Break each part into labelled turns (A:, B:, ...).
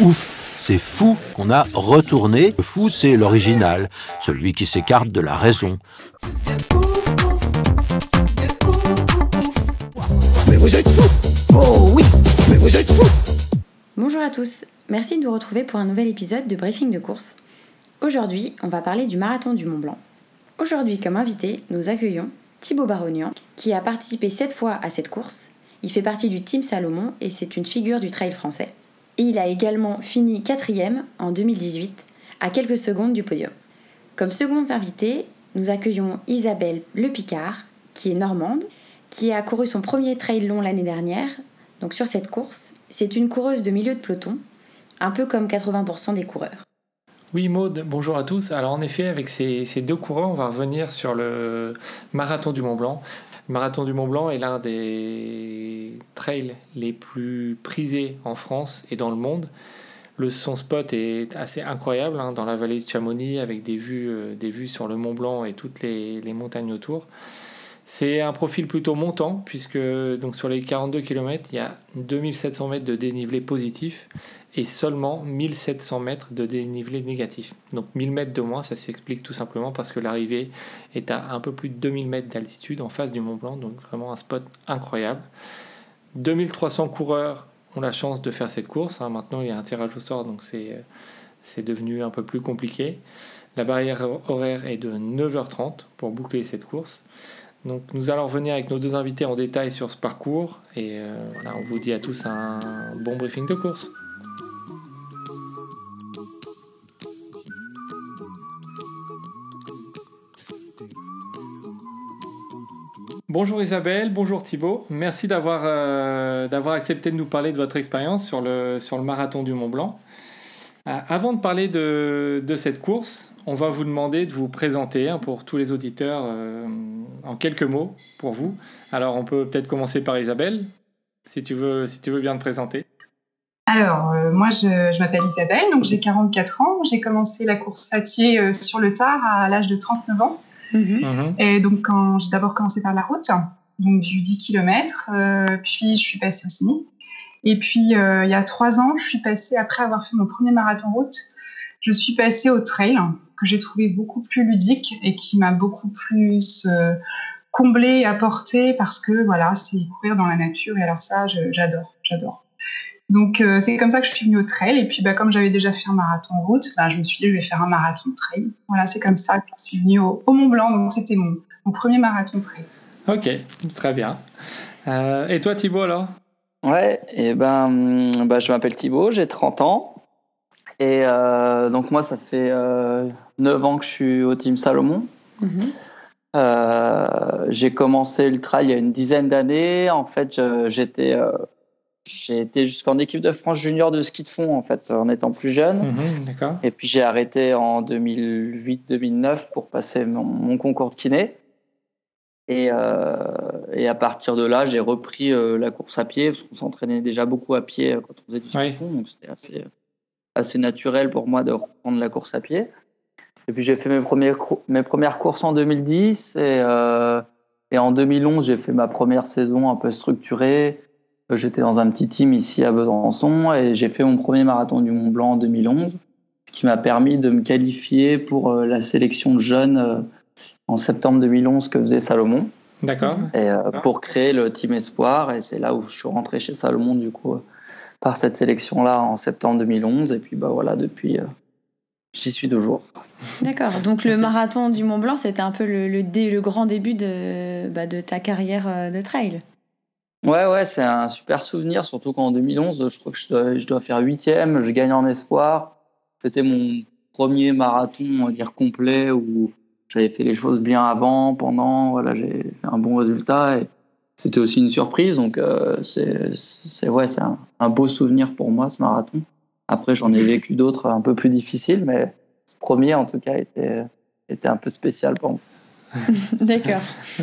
A: Ouf, c'est fou qu'on a retourné. Le fou, c'est l'original, celui qui s'écarte de la raison.
B: Mais vous êtes fous Oh oui Mais vous êtes fous
C: Bonjour à tous, merci de nous retrouver pour un nouvel épisode de Briefing de course. Aujourd'hui, on va parler du marathon du Mont Blanc. Aujourd'hui, comme invité, nous accueillons Thibaut Barognan, qui a participé sept fois à cette course. Il fait partie du Team Salomon et c'est une figure du trail français. Et il a également fini quatrième en 2018, à quelques secondes du podium. Comme seconde invitée, nous accueillons Isabelle Le Picard, qui est normande, qui a couru son premier trail long l'année dernière. Donc sur cette course, c'est une coureuse de milieu de peloton, un peu comme 80% des coureurs.
D: Oui Maude, bonjour à tous. Alors en effet, avec ces, ces deux coureurs, on va revenir sur le marathon du Mont Blanc. Le marathon du Mont Blanc est l'un des trails les plus prisés en France et dans le monde. Le, son spot est assez incroyable hein, dans la vallée de Chamonix avec des vues, euh, sur le Mont Blanc et toutes les, les montagnes autour. C'est un profil plutôt montant puisque donc sur les 42 km, il y a 2700 mètres de dénivelé positif et seulement 1700 mètres de dénivelé négatif. Donc 1000 mètres de moins, ça s'explique tout simplement parce que l'arrivée est à un peu plus de 2000 mètres d'altitude en face du Mont Blanc, donc vraiment un spot incroyable. 2300 coureurs ont la chance de faire cette course. hein. Maintenant, il y a un tirage au sort, donc c'est c'est devenu un peu plus compliqué. La barrière horaire est de 9h30 pour boucler cette course. Donc nous allons revenir avec nos deux invités en détail sur ce parcours et euh, voilà, on vous dit à tous un bon briefing de course. Bonjour Isabelle, bonjour Thibaut. Merci d'avoir euh, d'avoir accepté de nous parler de votre expérience sur le, sur le marathon du Mont Blanc. Euh, avant de parler de, de cette course, on va vous demander de vous présenter hein, pour tous les auditeurs euh, en quelques mots pour vous. Alors on peut peut-être commencer par Isabelle, si tu veux, si tu veux bien te présenter.
E: Alors, moi, je, m'appelle Isabelle, donc j'ai 44 ans. J'ai commencé la course à pied sur le tard à l'âge de 39 ans.
D: Mhm.
E: Et donc, quand j'ai d'abord commencé par la route, donc du 10 km, puis je suis passée au cynique. Et puis, euh, il y a trois ans, je suis passée, après avoir fait mon premier marathon route, je suis passée au trail, que j'ai trouvé beaucoup plus ludique et qui m'a beaucoup plus euh, comblée et apporté parce que, voilà, c'est courir dans la nature. Et alors ça, j'adore, j'adore. Donc, euh, c'est comme ça que je suis venue au trail. Et puis, bah, comme j'avais déjà fait un marathon route, bah, je me suis dit, je vais faire un marathon trail. Voilà, c'est comme ça que je suis venue au, au Mont Blanc. Donc, c'était mon, mon premier marathon trail.
D: Ok, très bien. Euh, et toi Thibaut alors?
F: Ouais, et ben, hum, bah, je m'appelle Thibaut, j'ai 30 ans. Et euh, donc, moi, ça fait euh, 9 ans que je suis au Team Salomon.
C: Mhm.
F: Euh, j'ai commencé le trail il y a une dizaine d'années. En fait, j'étais euh, j'ai été jusqu'en équipe de France junior de ski de fond, en fait, en étant plus jeune.
D: Mhm.
F: Et puis, j'ai arrêté en 2008-2009 pour passer mon, mon concours de kiné. Et, euh, et à partir de là, j'ai repris euh, la course à pied, parce qu'on s'entraînait déjà beaucoup à pied euh, quand on faisait du ski
D: Ouais.
F: de fond, donc c'était assez, assez naturel pour moi de reprendre la course à pied. Et puis j'ai fait mes, premiers, mes premières courses en 2010, et, euh, et en 2011, j'ai fait ma première saison un peu structurée. J'étais dans un petit team ici à Besançon, et j'ai fait mon premier marathon du Mont Blanc en 2011 ce qui m'a permis de me qualifier pour euh, la sélection de jeunes euh, en septembre 2011 que faisait Salomon
D: D'accord.
F: et euh,
D: D'accord.
F: pour créer le team Espoir et c'est là où je suis rentré chez Salomon du coup euh, par cette sélection là en septembre 2011 et puis bah voilà depuis euh, j'y suis toujours.
C: D'accord, donc le marathon du Mont Blanc, c'était un peu le, le, dé- le grand début de, bah, de ta carrière de trail.
F: Ouais ouais c'est un super souvenir surtout qu'en 2011 je crois que je dois, faire huitième je gagne en Espoir c'était mon premier marathon on va dire complet où j'avais fait les choses bien avant pendant voilà j'ai fait un bon résultat et c'était aussi une surprise. Donc, euh, c'est ouais, un, un beau souvenir pour moi, ce marathon. Après, j'en ai vécu d'autres un peu plus difficiles, mais ce premier, en tout cas, était, était un peu spécial pour moi.
C: D'accord.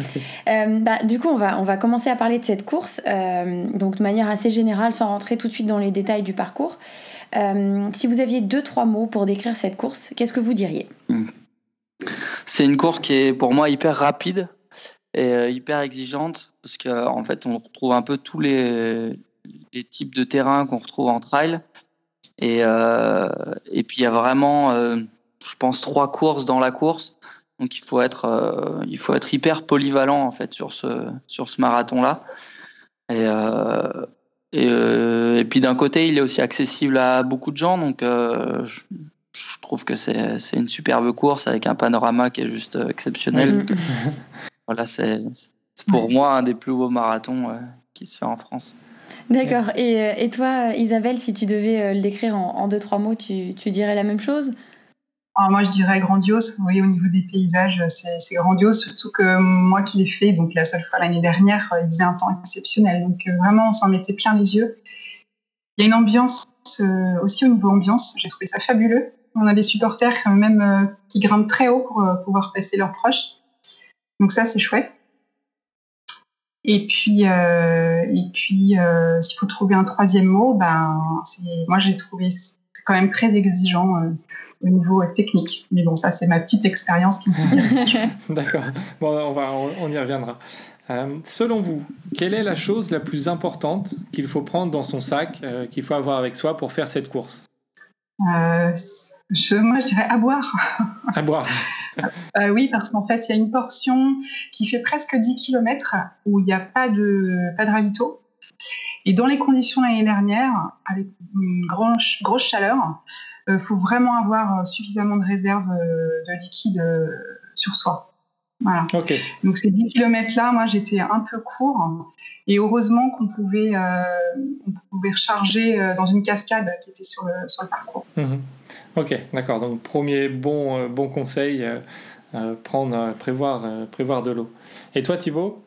C: Euh, bah, du coup, on va, on va commencer à parler de cette course, euh, donc de manière assez générale, sans rentrer tout de suite dans les détails du parcours. Euh, si vous aviez deux, trois mots pour décrire cette course, qu'est-ce que vous diriez?
F: C'est une course qui est pour moi hyper rapide et hyper exigeante, parce qu'en en fait, on retrouve un peu tous les, les types de terrains qu'on retrouve en trail. Et, et puis, il y a vraiment, je pense, trois courses dans la course. Donc il faut être, euh, il faut être hyper polyvalent en fait sur ce, sur ce marathon-là. Et, euh, euh, et, puis d'un côté, il est aussi accessible à beaucoup de gens. Donc je, trouve que c'est une superbe course avec un panorama qui est juste exceptionnel. Mm. voilà, c'est pour moi un des plus beaux marathons qui se fait en France.
C: D'accord. Et, et, toi, Isabelle, si tu devais le décrire en, en deux, trois mots, tu, tu dirais la même chose?
E: Alors moi, je dirais grandiose. Vous voyez, au niveau des paysages, c'est grandiose. Surtout que moi qui l'ai fait, donc la seule fois l'année dernière, il faisait un temps exceptionnel. Donc euh, vraiment, on s'en mettait plein les yeux. Il y a une ambiance euh, aussi au niveau ambiance. J'ai trouvé ça fabuleux. On a des supporters même euh, qui grimpent très haut pour pouvoir passer leurs proches. Donc ça, c'est chouette. Et puis, et puis, s'il faut trouver un troisième mot, ben, moi j'ai trouvé quand même très exigeant euh, au niveau technique. Mais bon, ça, c'est ma petite expérience qui
D: me D'accord. Bon, on, va, on, y reviendra. Euh, selon vous, quelle est la chose la plus importante qu'il faut prendre dans son sac, euh, qu'il faut avoir avec soi pour faire cette course?
E: Je, Moi, je dirais à boire.
D: À boire.
E: oui, parce qu'en fait, il y a une portion qui fait presque 10 km où il n'y a pas de, pas de ravito. Et dans les conditions l'année dernière, avec une grosse, grosse chaleur, il euh, faut vraiment avoir euh, suffisamment de réserve euh, de liquide sur soi. Voilà. Donc ces 10 km-là, moi j'étais un peu court et heureusement qu'on pouvait, on pouvait recharger dans une cascade qui était sur le, sur le parcours.
D: Mhm. Ok, d'accord. Donc premier bon, bon conseil, prendre, prévoir, prévoir de l'eau. Et toi Thibaut?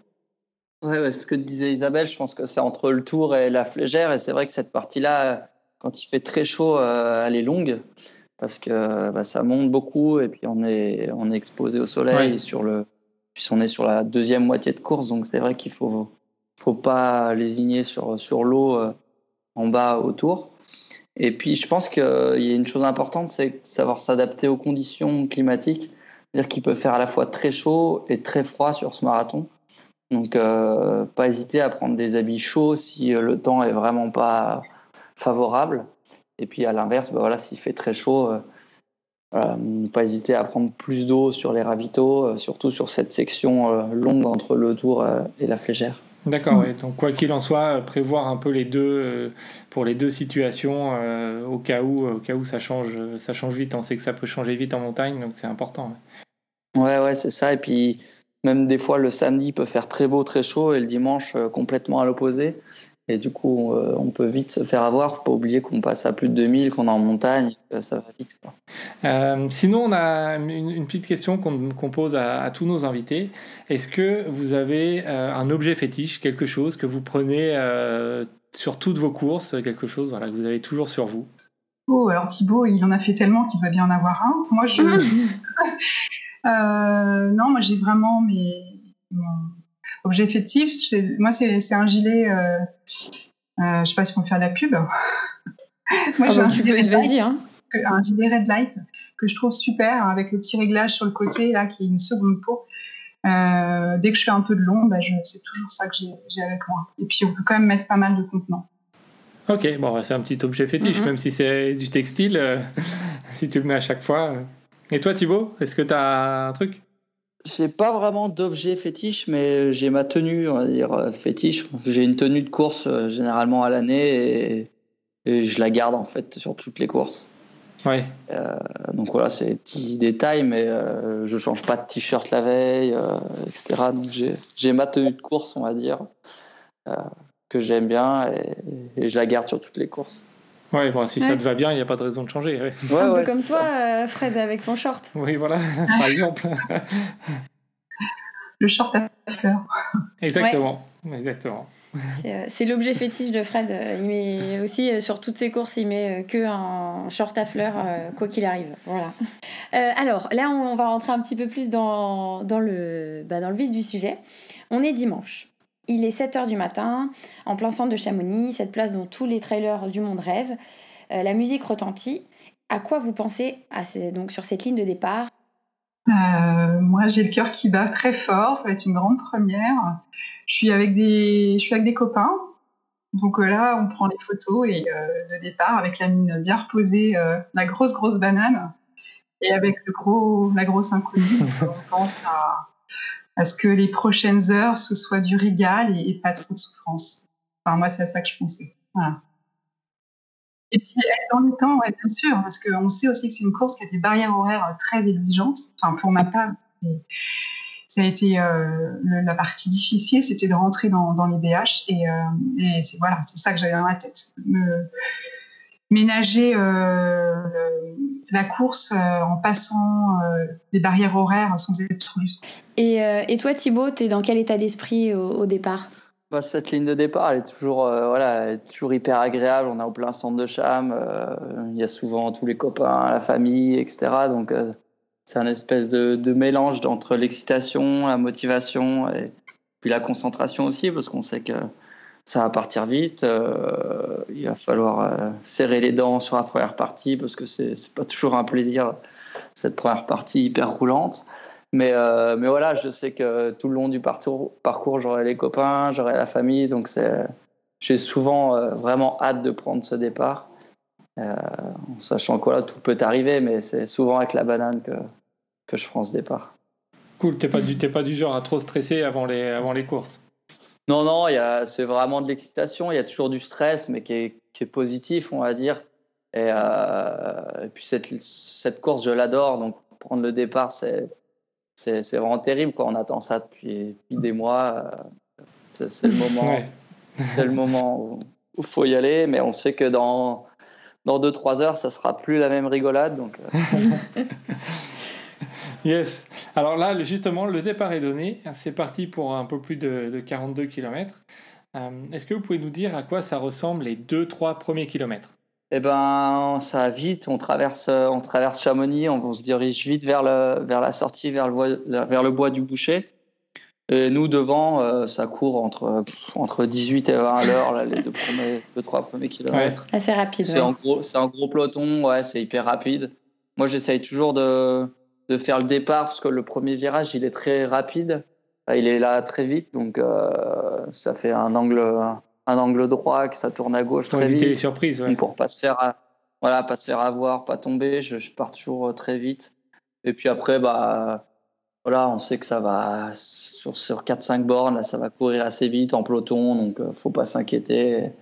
F: Ouais, ce que disait Isabelle, je pense que c'est entre le tour et la flégère. Et c'est vrai que cette partie-là, quand il fait très chaud, euh, elle est longue parce que bah, ça monte beaucoup et puis on est, on est exposé au soleil. sur le, puis on est sur la deuxième moitié de course, donc c'est vrai qu'il faut, faut pas lésigner sur, sur l'eau euh, en bas au tour. Et puis je pense qu'il y a une chose importante, c'est savoir s'adapter aux conditions climatiques. C'est-à-dire qu'il peut faire à la fois très chaud et très froid sur ce marathon. Donc, euh, pas hésiter à prendre des habits chauds si euh, le temps est vraiment pas favorable. Et puis à l'inverse, bah voilà, s'il fait très chaud, euh, ne pas hésiter à prendre plus d'eau sur les ravitaux, surtout sur cette section longue entre le tour et la flégère.
D: D'accord, oui. donc quoi qu'il en soit, prévoir un peu les deux pour les deux situations au cas où, au cas où ça change, ça change vite. On sait que ça peut changer vite en montagne, donc c'est important.
F: Ouais, ouais, c'est ça. Et puis même des fois, le samedi peut faire très beau, très chaud, et le dimanche, euh, complètement à l'opposé. Et du coup, euh, on peut vite se faire avoir. Faut pas oublier qu'on passe à plus de 2000, qu'on est en montagne, ça va vite.
D: Euh, sinon, on a une, petite question qu'on pose à, tous nos invités. Est-ce que vous avez un objet fétiche, quelque chose que vous prenez sur toutes vos courses, quelque chose voilà, que vous avez toujours sur vous?
E: Oh, alors Thibaut, il en a fait tellement qu'il va bien en avoir un. Moi, je. Euh, non, moi j'ai vraiment mes objets fétiches. Moi, c'est un gilet. Euh, euh, je sais pas si on peut faire de la pub. moi,
C: ah j'ai bah, un, gilet vas-y, hein.
E: un gilet Red Light que je trouve super avec le petit réglage sur le côté là qui est une seconde peau. dès que je fais un peu de long, bah, c'est toujours ça que j'ai avec moi. Et puis on peut quand même mettre pas mal de contenants.
D: Ok, bon, bah, c'est un petit objet fétiche, mm-hmm. même si c'est du textile, si tu le mets à chaque fois. Et toi, Thibaut, est-ce que tu as un truc?
F: J'ai pas vraiment d'objet fétiche, mais j'ai ma tenue, on va dire, euh, fétiche. J'ai une tenue de course euh, généralement à l'année et, je la garde en fait sur toutes les courses.
D: Ouais.
F: Euh, donc voilà, c'est des petits détails, mais je change pas de t-shirt la veille, etc. Donc j'ai ma tenue de course, on va dire, que j'aime bien et, je la garde sur toutes les courses.
D: Ouais, bon, si ça te va bien, il n'y a pas de raison de changer.
C: un peu comme toi, euh, Fred, avec ton short.
D: Oui, voilà, par exemple.
E: Le short à fleurs.
D: Exactement. Exactement.
C: C'est euh, l'objet fétiche de Fred. Il met aussi euh, sur toutes ses courses, il met que un short à fleurs, quoi qu'il arrive. Voilà. alors là, on va rentrer un petit peu plus dans, dans, le, bah, dans le vif du sujet. On est dimanche. Il est 7h du matin, en plein centre de Chamonix, cette place dont tous les trailers du monde rêvent. la musique retentit. À quoi vous pensez à donc sur cette ligne de départ?
E: Euh, moi, j'ai le cœur qui bat très fort. Ça va être une grande première. Je suis avec des, je suis avec des copains. Donc euh, là, on prend les photos et euh, le départ avec la mine bien reposée, la grosse grosse banane, et avec le gros, la grosse inconnue. on pense à, à, ce que les prochaines heures ce soit du régal et, pas trop de souffrance. Enfin, moi, c'est à ça que je pensais. Et puis, dans le temps, bien sûr, parce qu'on sait aussi que c'est une course qui a des barrières horaires très exigeantes. Enfin, pour ma part, ça a été euh, la partie difficile, c'était de rentrer dans, les BH. Et, euh, et c'est ça que j'avais dans la tête. Me, ménager euh, la course en passant les barrières horaires sans être trop juste.
C: Et, et toi, Thibaut, tu es dans quel état d'esprit au départ?
F: Bah, cette ligne de départ, elle est toujours, euh, voilà, toujours hyper agréable. On est au plein centre de Cham. Euh, il y a souvent tous les copains, la famille, etc. Donc, euh, c'est un espèce de, de mélange entre l'excitation, la motivation et puis la concentration aussi, parce qu'on sait que ça va partir vite. il va falloir serrer les dents sur la première partie, parce que c'est pas toujours un plaisir, cette première partie hyper roulante. Mais, euh, mais voilà, je sais que tout le long du parcours, j'aurai les copains, j'aurai la famille. Donc j'ai souvent euh, vraiment hâte de prendre ce départ. Euh, en sachant que là, tout peut arriver, mais c'est souvent avec la banane que, que je prends ce départ.
D: Cool, t'es pas, du, pas du genre à trop stresser avant les, avant les courses
F: Non, non, c'est vraiment de l'excitation. Il y a toujours du stress, mais qui est, qui est positif, on va dire. Et, et puis cette, cette course, je l'adore. Donc prendre le départ, c'est c'est vraiment terrible. Quoi. On attend ça depuis, des mois. Euh, c'est le moment, c'est le moment où il faut y aller, mais on sait que dans dans 2-3 heures, ça sera plus la même rigolade. Donc,
D: euh. yes. Alors là, justement, le départ est donné. C'est parti pour un peu plus de, de 42 km. Euh, est-ce que vous pouvez nous dire à quoi ça ressemble les 2-3 premiers kilomètres?
F: Eh ben, ça va vite. On traverse, on traverse Chamonix, on, se dirige vite vers, le, vers la sortie, vers le, vers le bois du Boucher. Et nous, devant, euh, ça court entre, entre 18 et 20 à l'heure, les deux, premiers, deux, trois premiers kilomètres.
C: Assez rapide.
F: C'est un, gros, un gros peloton, ouais, c'est hyper rapide. Moi, j'essaye toujours de, de faire le départ parce que le premier virage, il est très rapide. Il est là très vite, donc euh, ça fait un angle, un angle droit, que ça tourne à gauche
D: pour
F: très
D: éviter
F: les
D: surprises.
F: Pour pas se faire, voilà, pas se faire avoir, pas tomber. Je, pars toujours euh, très vite. Et puis après, bah, voilà, on sait que ça va sur, sur 4-5 bornes, là, ça va courir assez vite en peloton, donc euh, faut pas s'inquiéter.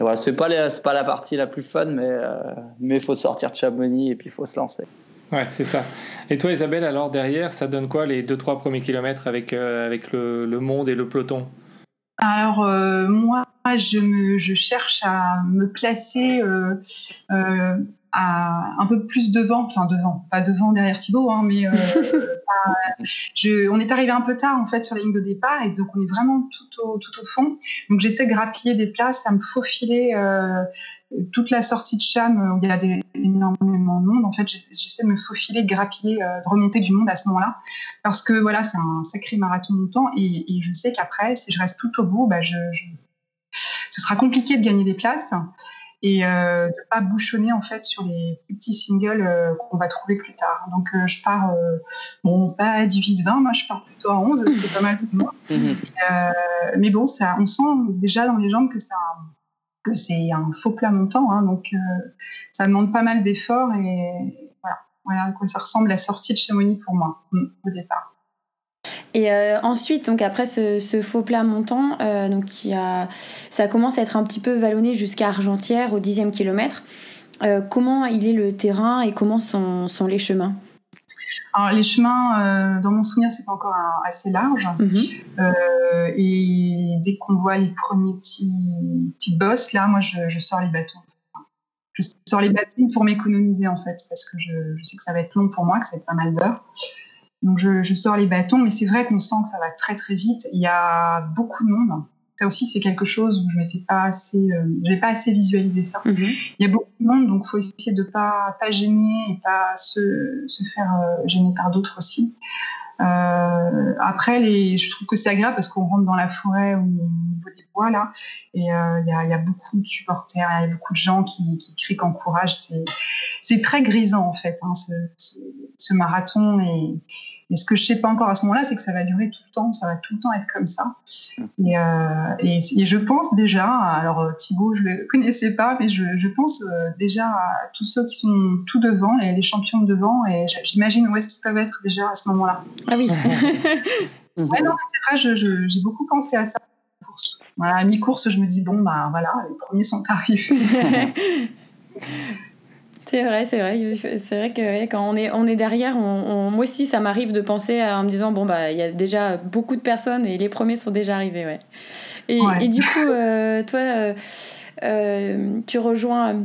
F: Voilà, c'est pas, pas la partie la plus fun, mais euh, mais faut sortir de Chamonix et puis il faut se lancer.
D: Ouais, c'est ça. Et toi, Isabelle, alors derrière, ça donne quoi les 2-3 premiers kilomètres avec, avec le, le monde et le peloton?
E: Alors euh, moi, je, me, je cherche à me placer euh, euh, à un peu plus devant, enfin devant, pas devant derrière Thibaut, hein, mais je, on est arrivé un peu tard en fait sur la ligne de départ et donc on est vraiment tout au, tout au fond. Donc j'essaie de grappiller des places, à me faufiler toute la sortie de Cham où il y a des, énormément de monde. En fait, j'essaie de me faufiler, de grappiller, euh, de remonter du monde à ce moment-là. Parce que voilà, c'est un sacré marathon de temps et, et, je sais qu'après, si je reste tout au bout, bah, je, ce sera compliqué de gagner des places et euh, de pas bouchonner en fait sur les petits singles euh, qu'on va trouver plus tard. Donc euh, je pars, bon pas à 18-20, moi je pars plutôt à 11, c'était pas mal pour moi. Mhm. mais bon, ça, on sent déjà dans les jambes que ça, c'est un faux plat montant, hein, donc euh, ça demande pas mal d'efforts et voilà, à quoi ça ressemble la sortie de Chamonix pour moi mm, au départ.
C: Et euh, ensuite, donc après ce, faux plat montant, euh, donc a, ça commence à être un petit peu vallonné jusqu'à Argentière au dixième kilomètre. comment il est le terrain et comment sont les chemins?
E: Alors, les chemins, euh, dans mon souvenir, c'est encore assez large. Mhm. Euh, et dès qu'on voit les premiers petits, petits bosses, là, moi, je, sors les bâtons. Je sors les bâtons pour m'économiser, en fait, parce que je, sais que ça va être long pour moi, que ça va être pas mal d'heures. Donc je, je sors les bâtons, mais c'est vrai qu'on sent que ça va très très vite. Il y a beaucoup de monde. Ça aussi, c'est quelque chose où je n'étais pas assez, euh, pas assez visualisé ça.
C: Mhm.
E: Il y a beaucoup de monde, donc faut essayer de pas pas gêner et pas se, se faire euh, gêner par d'autres aussi. Euh, après, je trouve que c'est agréable parce qu'on rentre dans la forêt au niveau des bois là, et euh, il il y a beaucoup de supporters, il y a beaucoup de gens qui, qui crient qu'encouragent. C'est, c'est très grisant en fait, hein, ce, marathon. Et, ce que je sais pas encore à ce moment-là, c'est que ça va durer tout le temps, ça va tout le temps être comme ça. Et, euh, je pense déjà, alors euh, Thibaut, je le connaissais pas, mais je, pense euh, déjà à tous ceux qui sont tout devant, les, les champions de devant, et j'imagine où est-ce qu'ils peuvent être déjà à ce moment-là.
C: Ah oui.
E: Ouais, non, c'est vrai, je- je- j'ai beaucoup pensé à ça. à. Voilà, mi-course, je me dis, bon, bah voilà, les premiers sont arrivés.
C: C'est vrai, c'est vrai. C'est vrai que quand on est, on est derrière, on, on- moi aussi, ça m'arrive de penser à- en me disant bon, bah, il y a déjà beaucoup de personnes et les premiers sont déjà arrivés. Ouais. Et,
E: Ouais.
C: et du coup, euh, toi, euh, euh, tu rejoins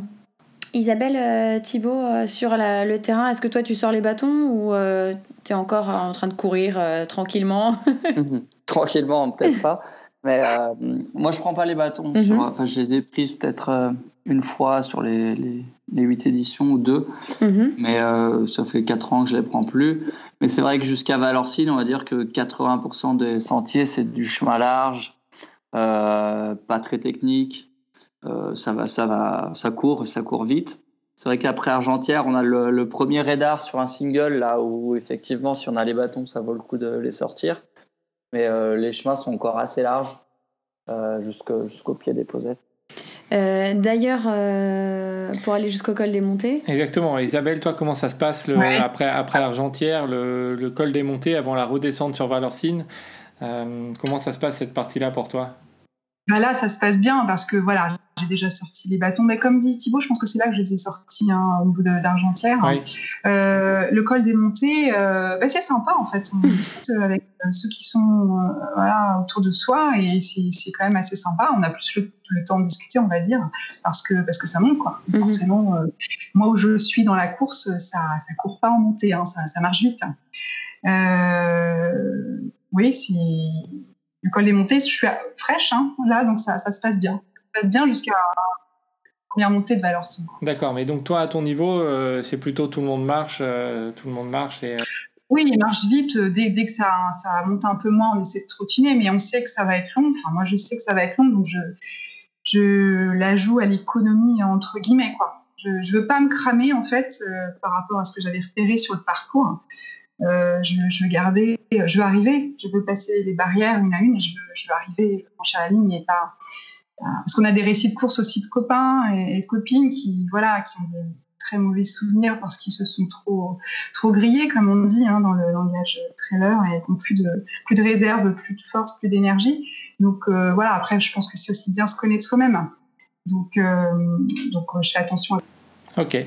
C: Isabelle euh, Thibault euh, sur la- le terrain. Est-ce que toi, tu sors les bâtons ou tu es encore en train de courir euh, tranquillement
F: Tranquillement, peut-être pas. Mais euh, moi, je prends pas les bâtons.
C: Mhm.
F: sur- enfin, je les ai prises peut-être euh, une fois sur les, les, les 8 éditions ou deux.
C: Mhm.
F: Mais euh, ça fait 4 ans que je les prends plus. Mais c'est vrai que jusqu'à Valorcine, on va dire que 80% des sentiers, c'est du chemin large, euh, pas très technique. Euh, ça, va, ça, va, ça court ça court vite. C'est vrai qu'après Argentière, on a le, le premier radar sur un single, là où effectivement, si on a les bâtons, ça vaut le coup de les sortir. Mais euh, les chemins sont encore assez larges euh, jusqu'au pied des posettes.
C: Euh, D'ailleurs, euh, pour aller jusqu'au col des montées,
D: Exactement. Isabelle, toi, comment ça se passe le-
E: Ouais.
D: après, après Argentière, le, le col des montées, avant la redescente sur Valorcine Euh, Comment ça se passe cette partie-là pour toi?
E: Bah là, ça se passe bien parce que voilà, j'ai déjà sorti les bâtons. Mais comme dit Thibaut, je pense que c'est là que je les ai sortis hein, au niveau d'Argentière.
D: Oui.
E: Euh, le col des montées, euh, bah, c'est sympa en fait. On discute avec euh, ceux qui sont euh, voilà, autour de soi et c'est quand même assez sympa. On a plus le, le temps de discuter, on va dire, parce que, parce que ça monte quoi.
C: Mhm.
E: Forcément, moi où je suis dans la course, ça ça court pas en montée, hein, ça, ça marche vite. Oui, c'est le col des montées. Je suis à- fraîche hein, là, donc ça, ça se passe bien. Ça se passe bien jusqu'à la première montée de Valorcine.
D: D'accord, mais donc toi, à ton niveau, euh, c'est plutôt tout le monde marche, euh, tout le monde marche et... euh,
E: Oui, il marche vite. Dès, dès que ça, ça monte un peu moins, on essaie de trottiner, mais on sait que ça va être long. Enfin, moi, je sais que ça va être long, donc je, je la joue à l'économie, entre guillemets. Quoi. Je ne veux pas me cramer, en fait, par rapport à ce que j'avais repéré sur le parcours. Euh, je, je veux garder, je veux arriver, je veux passer les barrières une à une, je veux, je veux arriver, franchir la ligne et pas. Parce qu'on a des récits de course aussi de copains et, de copines qui, voilà, qui ont des très mauvais souvenirs parce qu'ils se sont trop, trop grillés, comme on dit hein, dans le langage trailer, et qui n'ont plus de, plus de réserve, plus de force, plus d'énergie. Donc euh, voilà, après, je pense que c'est aussi bien se connaître soi-même. Donc, euh, donc je fais attention à
D: Ok.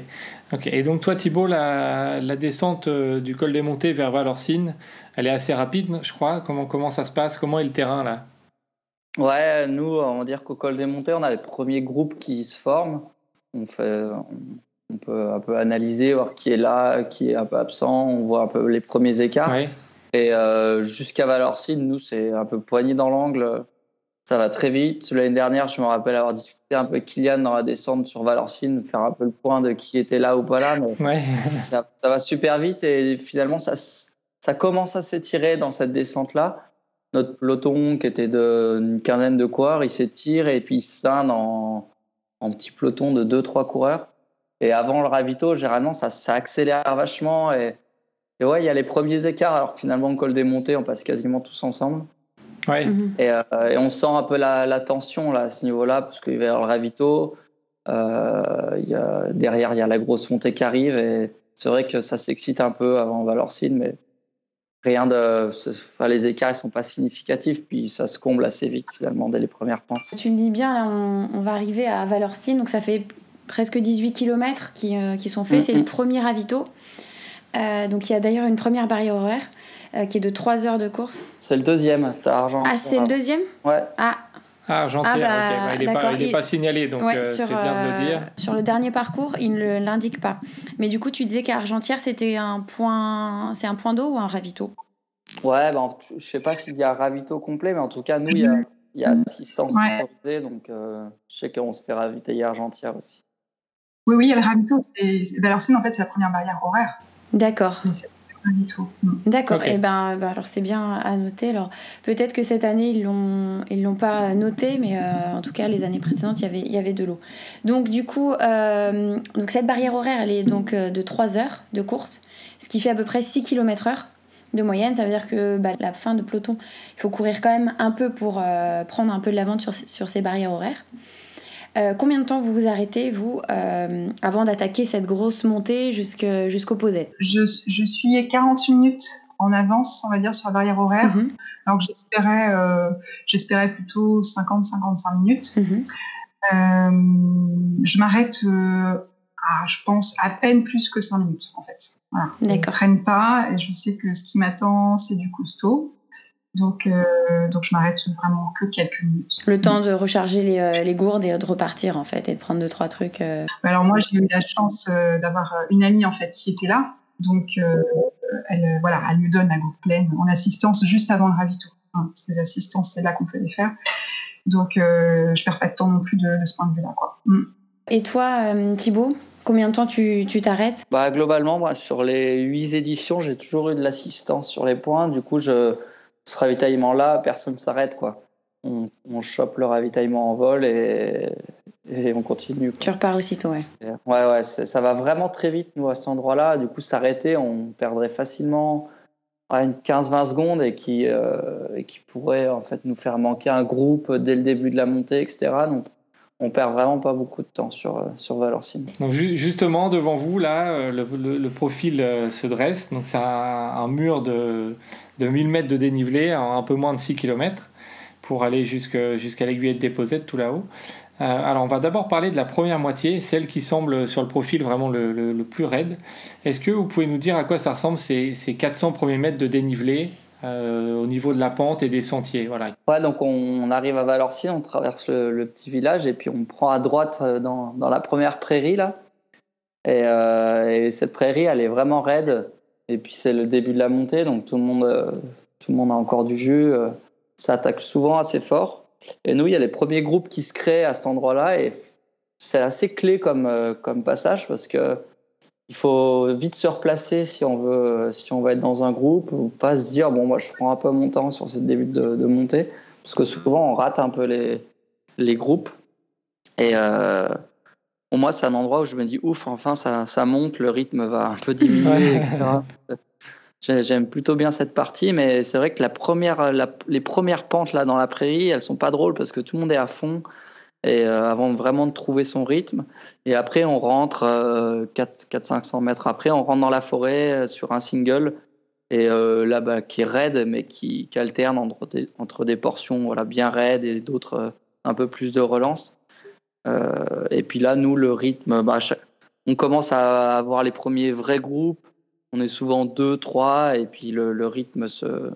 D: ok. Et donc toi, Thibaut, la, la descente euh, du col des montées vers Valorcine, elle est assez rapide, je crois. Comment, comment ça se passe? Comment est le terrain là?
F: Ouais, nous, on va dire qu'au col des montées, on a les premiers groupes qui se forment. On, fait, on, on peut un peu analyser, voir qui est là, qui est un peu absent. On voit un peu les premiers écarts.
D: Ouais.
F: Et euh, jusqu'à Valorcine, nous, c'est un peu poigné dans l'angle. Ça va très vite. L'année dernière, je me rappelle avoir discuté un peu avec Kylian dans la descente sur Valorcine, faire un peu le point de qui était là ou pas là. Mais
D: Ouais.
F: ça, ça va super vite et finalement, ça, commence à s'étirer dans cette descente-là. Notre peloton, qui était d'une quinzaine de coureurs, il s'étire et puis il scinde en, en petits pelotons de 2-3 coureurs. Et avant le ravito, généralement, ça, ça accélère vachement. Et, et ouais, il y a les premiers écarts. Alors finalement, au col des montées, on passe quasiment tous ensemble.
D: Ouais.
C: Mhm.
F: Et, euh, et on sent un peu la, la tension là, à ce niveau-là, parce qu'il va y avoir le ravito. Euh, il y a, derrière, il y a la grosse montée qui arrive. Et c'est vrai que ça s'excite un peu avant Valorcine, mais rien de. Enfin, les écarts ne sont pas significatifs, puis ça se comble assez vite finalement dès les premières pentes.
C: Tu le dis bien, là, on, on va arriver à Valorcine, donc ça fait presque 18 km qui, euh, qui sont faits.
F: Mhm.
C: C'est le premier ravito. Euh, donc il y a d'ailleurs une première barrière horaire euh, qui est de 3 heures de course.
F: C'est le deuxième, t'as argent.
C: Ah, c'est le deuxième?
F: Ouais,
C: Ah,
D: Ah, Argentière,
C: Ah bah,
D: ok. Bah, il n'est pas, il est
C: il-
D: pas signalé, donc
C: Ouais,
D: euh,
C: sur,
D: c'est bien de le dire.
C: sur le dernier parcours, il ne l'indique pas. Mais du coup, tu disais qu'à Argentière, c'était un point, c'est un point d'eau ou un ravito?
F: Ouais, ben, je sais pas s'il y a ravito complet, mais en tout cas, nous, il y a, il y a assistance
E: Ouais.
F: autorisée, donc euh, je sais qu'on se fait ravitailler Argentière aussi.
E: Oui, oui, il y a le ravito. c'est- ben alors, sinon, en fait, c'est la première barrière horaire.
C: D'accord.
E: Mm.
C: D'accord. Et ben, bah, alors c'est bien à noter. Alors peut-être que cette année ils l'ont ils l'ont pas noté, mais euh, en tout cas les années précédentes il y avait il y avait de l'eau. Donc du coup, euh, donc cette barrière horaire elle est donc euh, de 3 heures de course, ce qui fait à peu près 6 km heure de moyenne. Ça veut dire que bah, la fin de peloton, il faut courir quand même un peu pour euh, prendre un peu de l'avance sur, sur ces barrières horaires. Euh, combien de temps vous vous arrêtez, vous, euh, avant d'attaquer cette grosse montée jusqu'au Posette
E: Je, je suis 40 minutes en avance, on va dire, sur la barrière horaire.
C: Mhm,
E: Alors que j'espérais, euh, j'espérais plutôt 50-55 minutes.
C: mhm.
E: Euh, je m'arrête, à, je pense, à peine plus que 5 minutes, en fait. Voilà. Je ne traîne pas et je sais que ce qui m'attend, c'est du costaud. Donc, euh, donc je m'arrête vraiment que quelques minutes.
C: Le temps de recharger les, euh, les gourdes et de repartir en fait et de prendre deux trois trucs. euh.
E: Alors moi, j'ai eu la chance euh, d'avoir une amie en fait qui était là. Donc, euh, elle, voilà, elle me donne la gourde pleine en assistance juste avant le ravito. Hein, parce que les assistances, c'est là qu'on peut les faire. Donc, euh, je perds pas de temps non plus de, de ce point de vue-là. Quoi. Mm.
C: Et toi, euh, Thibaut, combien de temps tu tu t'arrêtes?
F: Bah, globalement, moi, sur les huit éditions, j'ai toujours eu de l'assistance sur les points. Du coup, je, ce ravitaillement-là, personne ne s'arrête. quoi. On, on chope le ravitaillement en vol et, et on continue. quoi.
C: Tu repars aussitôt, ouais.
F: Ouais, ouais, ça va vraiment très vite, nous, à cet endroit-là. Du coup, s'arrêter, on perdrait facilement une 15-20 secondes et qui, euh, et qui pourrait en fait nous faire manquer un groupe dès le début de la montée, etc. Donc, on perd vraiment pas beaucoup de temps sur, euh, sur Valorcine.
D: Justement devant vous là, euh, le, profil euh, se dresse. Donc c'est un, mur de, de 1000 mètres de dénivelé, un peu moins de 6 km, pour aller jusqu'à l'aiguillette des Posettes tout là-haut. Alors on va d'abord parler de la première moitié, celle qui semble sur le profil vraiment le plus raide. Est-ce que vous pouvez nous dire à quoi ça ressemble ces, ces 400 premiers mètres de dénivelé? Euh, au niveau de la pente et des sentiers voilà.
F: Donc on arrive à Valorcine, on traverse le, petit village et puis on prend à droite euh, dans, la première prairie là. Euh, et cette prairie, elle est vraiment raide. Et puis c'est le début de la montée, donc tout le monde, tout le monde a encore du jus. ça attaque souvent assez fort. Et nous, il y a les premiers groupes qui se créent à cet endroit-là et c'est assez clé comme, comme passage parce que il faut vite se replacer si on veut, si on veut être dans un groupe ou pas se dire bon moi je prends un peu mon temps sur ce début de, de montée. Parce que souvent on rate un peu les, les groupes. Et euh, pour moi c'est un endroit où je me dis ouf enfin ça, ça monte le rythme va un peu diminuer etc J'ai- j'aime plutôt bien cette partie mais c'est vrai que la première la- les premières pentes là dans la prairie elles sont pas drôles parce que tout le monde est à fond et euh, avant vraiment de trouver son rythme et après, on rentre euh, 400-500 mètres après, on rentre dans la forêt euh, sur un single et euh, là bah, qui est raide, mais qui, alterne entre des, entre des portions voilà, bien raides et d'autres un peu plus de relance. Et puis là, nous, le rythme, bah, on commence à avoir les premiers vrais groupes. On est souvent deux, trois, et puis le rythme se,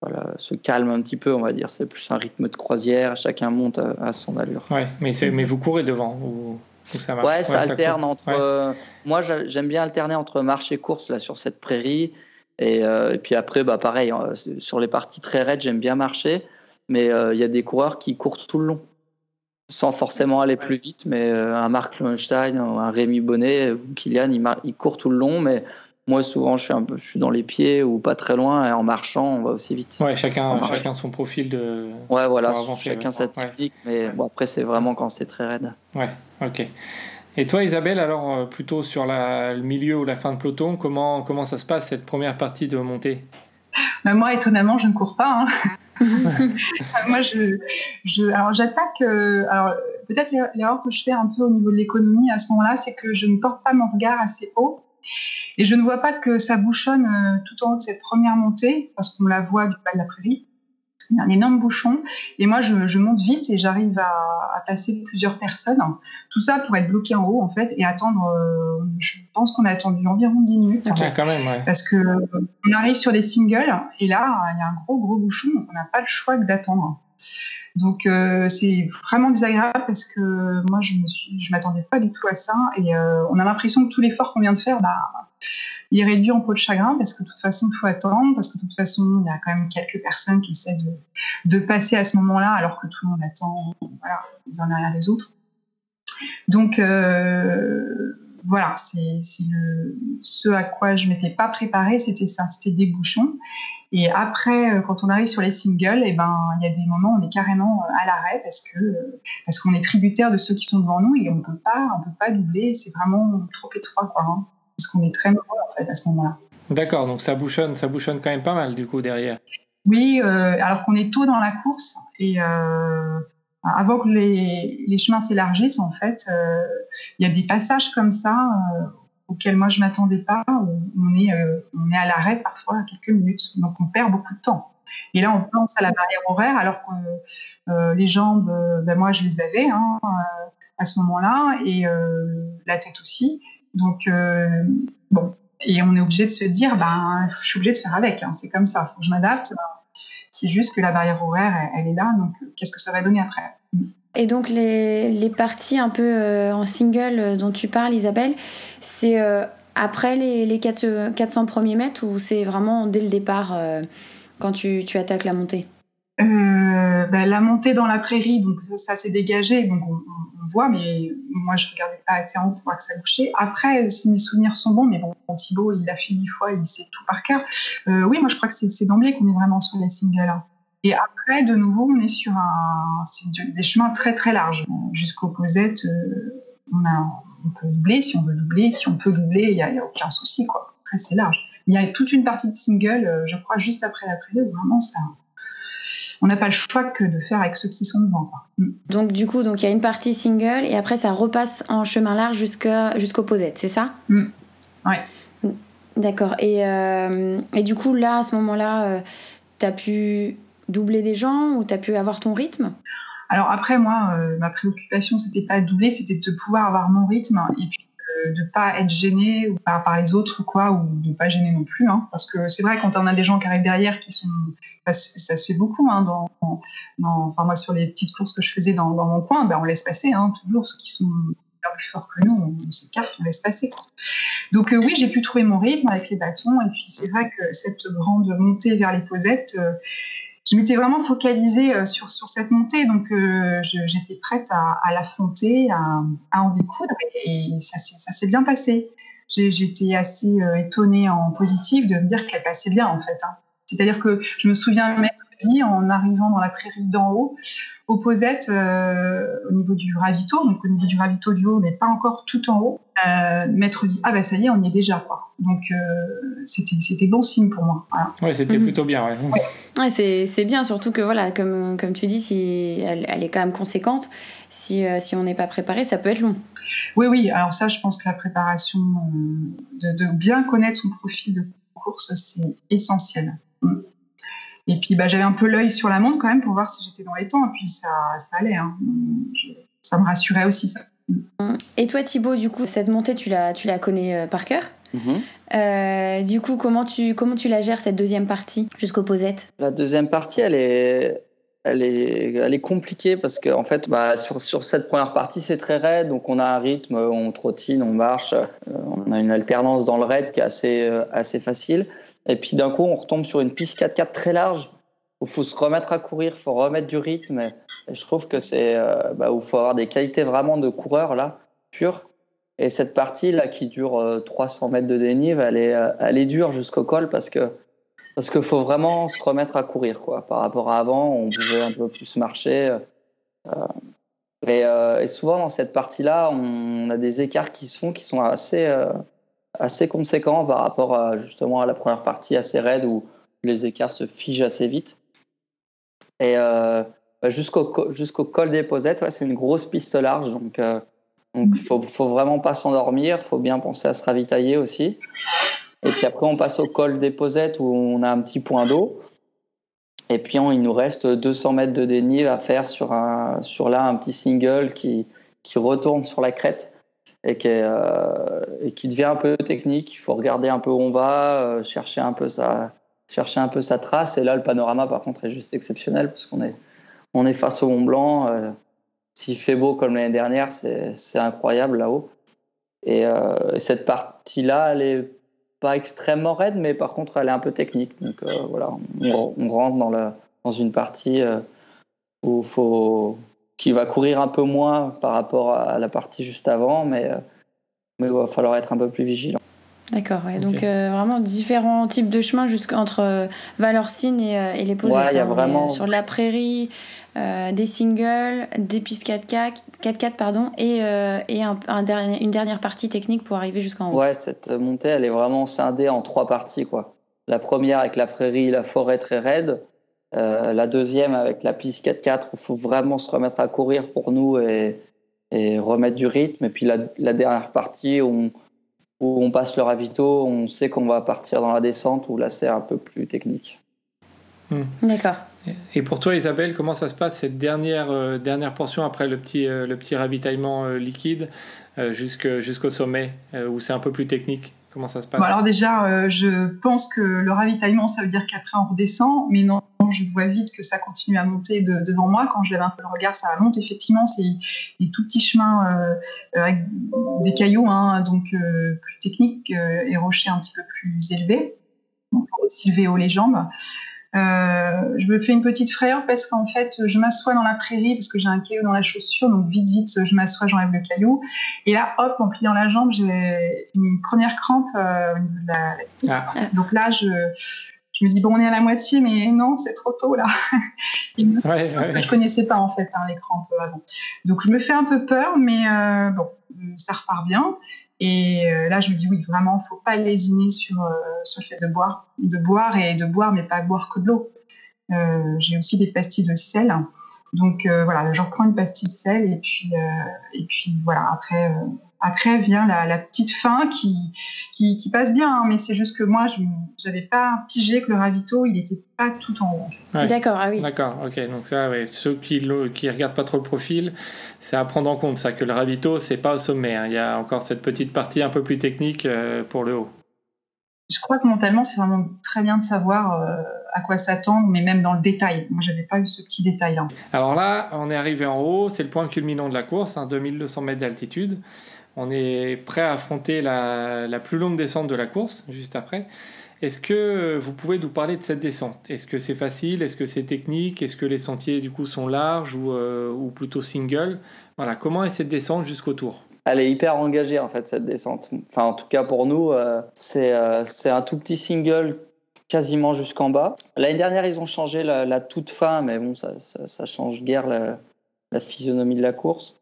F: voilà, se calme un petit peu, on va dire. C'est plus un rythme de croisière, chacun monte à, à son allure.
D: Ouais, mais, vous courez devant ou, ou ça marche
F: Ouais, ça alterne entre.
D: Ouais.
F: euh, moi, j'a- j'aime bien alterner entre marche et course là sur cette prairie. Et, euh, et puis après, bah pareil, euh, sur les parties très raides, j'aime bien marcher. Mais euh, il y a des coureurs qui courent tout le long, sans forcément aller plus vite. Mais un Marc Lowenstein, ou un Rémi Bonnet, ou Kylian, ils courent tout le long. Mais moi, souvent, je suis un peu, je suis dans les pieds ou pas très loin. Et en marchant, on va aussi vite.
D: Ouais, chacun, chacun son profil de.
F: Ouais, voilà,
D: avancer,
F: chacun
D: ouais.
F: sa
D: Ouais.
F: technique. Mais bon, après, c'est vraiment quand c'est très raide.
D: Ouais, ok. Et toi, Isabelle, alors euh, plutôt sur la, le milieu ou la fin de peloton, comment, comment ça se passe cette première partie de montée?
E: Bah, moi, étonnamment, je ne cours pas. hein. moi, je, je, alors j'attaque. euh, alors peut-être l'er- l'erreur que je fais un peu au niveau de l'économie à ce moment-là, c'est que je ne porte pas mon regard assez haut et je ne vois pas que ça bouchonne euh, tout en haut de cette première montée parce qu'on la voit du bas de la prairie. Il y a un énorme bouchon et moi je, je monte vite et j'arrive à, à passer plusieurs personnes. Tout ça pour être bloqué en haut en fait et attendre. euh, je pense qu'on a attendu environ 10 minutes.
D: Ouais, quand même, ouais.
E: Parce que euh, on arrive sur les singles et là, il y a un gros gros bouchon, donc on n'a pas le choix que d'attendre. Donc euh, c'est vraiment désagréable parce que moi je me suis, je m'attendais pas du tout à ça et euh, on a l'impression que tout l'effort qu'on vient de faire, bah, il est réduit en peau de chagrin parce que de toute façon il faut attendre parce que de toute façon il y a quand même quelques personnes qui essaient de, passer à ce moment-là alors que tout le monde attend, voilà, les uns derrière les autres. Donc euh, voilà, c'est ce à quoi je m'étais pas préparée, c'était ça, c'était des bouchons. Et après, euh, quand on arrive sur les singles, et eh ben, il y a des moments où on est carrément euh, à l'arrêt parce que euh, parce qu'on est tributaire de ceux qui sont devant nous et on peut pas, on peut pas doubler. C'est vraiment trop étroit, quoi. Hein, parce qu'on est très nombreux en fait à ce moment-là.
D: D'accord, donc ça bouchonne, ça bouchonne quand même pas mal du coup derrière.
E: Oui, alors qu'on est tôt dans la course et avant que les, chemins s'élargissent, en fait, il y a des passages comme ça auquel moi je m'attendais pas. On est, euh, on est à l'arrêt parfois à quelques minutes, donc on perd beaucoup de temps. Et là, on pense à la barrière horaire, alors que euh, les jambes, euh, ben moi je les avais hein, à ce moment-là, et la tête aussi. Donc, bon, et on est obligé de se dire, ben, je suis obligé de faire avec, hein, c'est comme ça, il faut que je m'adapte. C'est juste que la barrière horaire, elle est là, donc qu'est-ce que ça va donner après?
C: Et donc les, les, parties un peu euh, en single euh, dont tu parles, Isabelle, c'est euh, après les, les 400 premiers mètres ou c'est vraiment dès le départ quand tu, tu, attaques la montée?
E: Ben, La montée dans la prairie, donc ça, s'est dégagé, donc on, voit, mais moi je regardais pas assez en pour voir que ça bouchait. Après, si mes souvenirs sont bons, mais bon, Thibaut il l'a fait huit fois, il sait tout par cœur. oui, moi je crois que c'est d'emblée qu'on est vraiment sur les singles. Hein. Et après, de nouveau, on est sur un, des chemins très très larges. Jusqu'au Cosette, euh, on, a, on peut doubler si on veut doubler. Si on peut doubler, il n'y a, aucun souci. Quoi. Après, c'est large. Il y a toute une partie de single, euh, je crois, juste après la où vraiment ça. On n'a pas le choix que de faire avec ceux qui sont devant.
C: Mm. Donc, du coup, il y a une partie single et après, ça repasse en chemin large jusqu'au Posette, c'est ça?
E: Mm. Oui.
C: D'accord. Et, euh, et, du coup, là, à ce moment-là, tu as pu doubler des gens ou tu as pu avoir ton rythme?
E: Alors après, moi, euh, ma préoccupation, c'était pas de doubler, c'était de pouvoir avoir mon rythme et puis euh, de pas être gêné par, par, les autres quoi, ou de pas gêner non plus. Hein. parce que c'est vrai, quand on a des gens qui arrivent derrière qui sont. Ça, se fait beaucoup. Hein, dans, enfin, moi, sur les petites courses que je faisais dans, mon coin, ben, on laisse passer hein, toujours ceux qui sont plus forts que nous, on, s'écarte, on laisse passer. Donc euh, oui, j'ai pu trouver mon rythme avec les bâtons, et puis c'est vrai que cette grande montée vers les posettes, je m'étais vraiment focalisée euh, sur, sur cette montée, donc euh, j'étais prête à, à l'affronter, à, à, en découdre, et ça, s'est bien passé. J'étais assez euh, étonnée en positif de me dire qu'elle passait bien en fait. Hein. C'est-à-dire que je me souviens mercredi, en arrivant dans la prairie d'en haut, Opposette, euh, au niveau du ravito, donc au niveau du ravito du haut, mais pas encore tout en haut, euh, maître dit Ah ben ça y est, on y est déjà. Quoi. Donc euh, c'était bon signe pour moi. Voilà.
D: Ouais, c'était mhm. plutôt bien. Ouais.
C: ouais. c'est bien, surtout que voilà, comme, comme tu dis, si elle, elle est quand même conséquente, si, euh, si on n'est pas préparé, ça peut être long.
E: Oui, oui, alors ça, je pense que la préparation, de, de bien connaître son profil de course, c'est essentiel. Et puis bah, j'avais un peu l'œil sur la montre quand même pour voir si j'étais dans les temps. Et puis ça, ça allait. Hein. ça me rassurait aussi ça.
C: Et toi Thibaut, du coup, cette montée, tu la, tu la connais euh, par cœur? Mhm. euh, du coup, comment tu, comment tu la gères cette deuxième partie jusqu'au posette?
F: La deuxième partie, elle est, elle est, elle est compliquée parce qu'en en fait, bah, sur, sur, cette première partie, c'est très raide. Donc, on a un rythme, on trottine, on marche. Euh, on a une alternance dans le raid qui est assez, assez facile. Et puis d'un coup, on retombe sur une piste 4x4 très large où il faut se remettre à courir, il faut remettre du rythme. Et, je trouve que c'est euh, bah, où il faut avoir des qualités vraiment de coureur là, pur. Et cette partie là qui dure 300 euh, mètres de dénive, elle est, euh, elle est dure jusqu'au col parce que parce qu'il faut vraiment se remettre à courir quoi. Par rapport à avant, on pouvait un peu plus marcher. et, et, souvent dans cette partie-là, on a des écarts qui se font qui sont assez assez conséquent par rapport à, justement à la première partie assez raide où les écarts se figent assez vite. Et euh, bah, jusqu'au jusqu'au col des Posettes, c'est une grosse piste large, donc euh, donc faut, faut vraiment pas s'endormir, faut bien penser à se ravitailler aussi. Et puis après, on passe au col des Posettes où on a un petit point d'eau. Et puis il nous reste 200 mètres de dénive à faire sur un sur là un petit single qui qui retourne sur la crête et qui, euh, qui devient un peu technique. Il faut regarder un peu où on va, euh, chercher un peu sa chercher un peu sa trace. Et là, le panorama, par contre, est juste exceptionnel parce qu'on est on est face au Mont Blanc. Euh, s'il fait beau comme l'année dernière, c'est incroyable là-haut. Et cette partie-là, elle est pas extrêmement raide, mais par contre, elle est un peu technique. Donc voilà, on, rentre dans, le, dans une partie où faut qui va courir un peu moins par rapport à la partie juste avant, mais, mais il va falloir être un peu plus vigilant.
C: D'accord, donc euh, vraiment différents types de chemins jusqu'entre euh, Valorcine et, euh, et les poses
F: ouais, y a vraiment...
C: sur la prairie, des singles, des pistes 4x4, 4x4 pardon, et, et un, dernier, une dernière partie technique pour arriver jusqu'en haut.
F: Ouais, cette montée, elle est vraiment scindée en trois parties. Quoi. La première avec la prairie, la forêt très raide. La deuxième avec la piste 4x4 où il faut vraiment se remettre à courir pour nous et, et remettre du rythme. Et puis la, la dernière partie où on où on passe le ravito, on sait qu'on va partir dans la descente, où là c'est un peu plus technique.
C: Hmm. D'accord.
D: Et pour toi Isabelle, comment ça se passe cette dernière, euh, dernière portion après le petit, euh, le petit ravitaillement euh, liquide jusqu'au sommet, où c'est un peu plus technique? Comment ça se passe
E: Alors déjà, je pense que le ravitaillement, ça veut dire qu'après on redescend, mais non, je vois vite que ça continue à monter devant moi. Quand je lève un peu le regard, ça monte. Effectivement, c'est des tout petits chemins euh, avec des cailloux, hein, donc euh, plus techniques et rochers un petit peu plus élevés. Il faut aussi lever haut les jambes. Euh, je me fais une petite frayeur parce qu'en fait, je m'assois dans la prairie parce que j'ai un caillou dans la chaussure, donc vite, vite, je m'assois, j'enlève le caillou. Et là, hop, en pliant la jambe, j'ai une première crampe au niveau de la. Ah. Donc là, je, je me dis bon on est à la moitié mais non c'est trop tôt là ouais, je connaissais pas en fait hein, les crampes avant donc je me fais un peu peur mais euh, bon ça repart bien et euh, là je me dis oui vraiment faut pas lésiner sur euh, sur le fait de boire de boire et de boire mais pas boire que de l'eau. J'ai aussi des pastilles de sel. Donc voilà je reprends une pastille de sel et puis et puis voilà après après vient la, petite fin qui, qui, passe bien, hein, mais c'est juste que moi, je n'avais pas pigé que le ravito, il n'était pas tout en haut.
C: D'accord, ah oui.
D: D'accord, ok. Donc ça, ceux qui ne qui regardent pas trop le profil, c'est à prendre en compte ça, que le ravito, c'est pas au sommet. Hein. Il y a encore cette petite partie un peu plus technique euh, pour le haut.
E: Je crois que mentalement, c'est vraiment très bien de savoir euh, à quoi s'attendre, mais même dans le détail. Moi, j'avais pas eu ce petit détail-là.
D: Alors là, on est arrivé en haut, c'est le point culminant de la course, hein, 2200 mètres d'altitude. On est prêt à affronter la, plus longue descente de la course, juste après. Est-ce que vous pouvez nous parler de cette descente? Est-ce que c'est facile? Est-ce que c'est technique? Est-ce que les sentiers du coup sont larges ou, euh, plutôt single? Voilà, comment est cette descente jusqu'au tour?
F: Elle est hyper engagée en fait cette descente. Enfin en tout cas pour nous, euh, euh, c'est un tout petit single quasiment jusqu'en bas. L'année dernière ils ont changé la, toute fin, mais bon ça, ça, change guère la, physionomie de la course.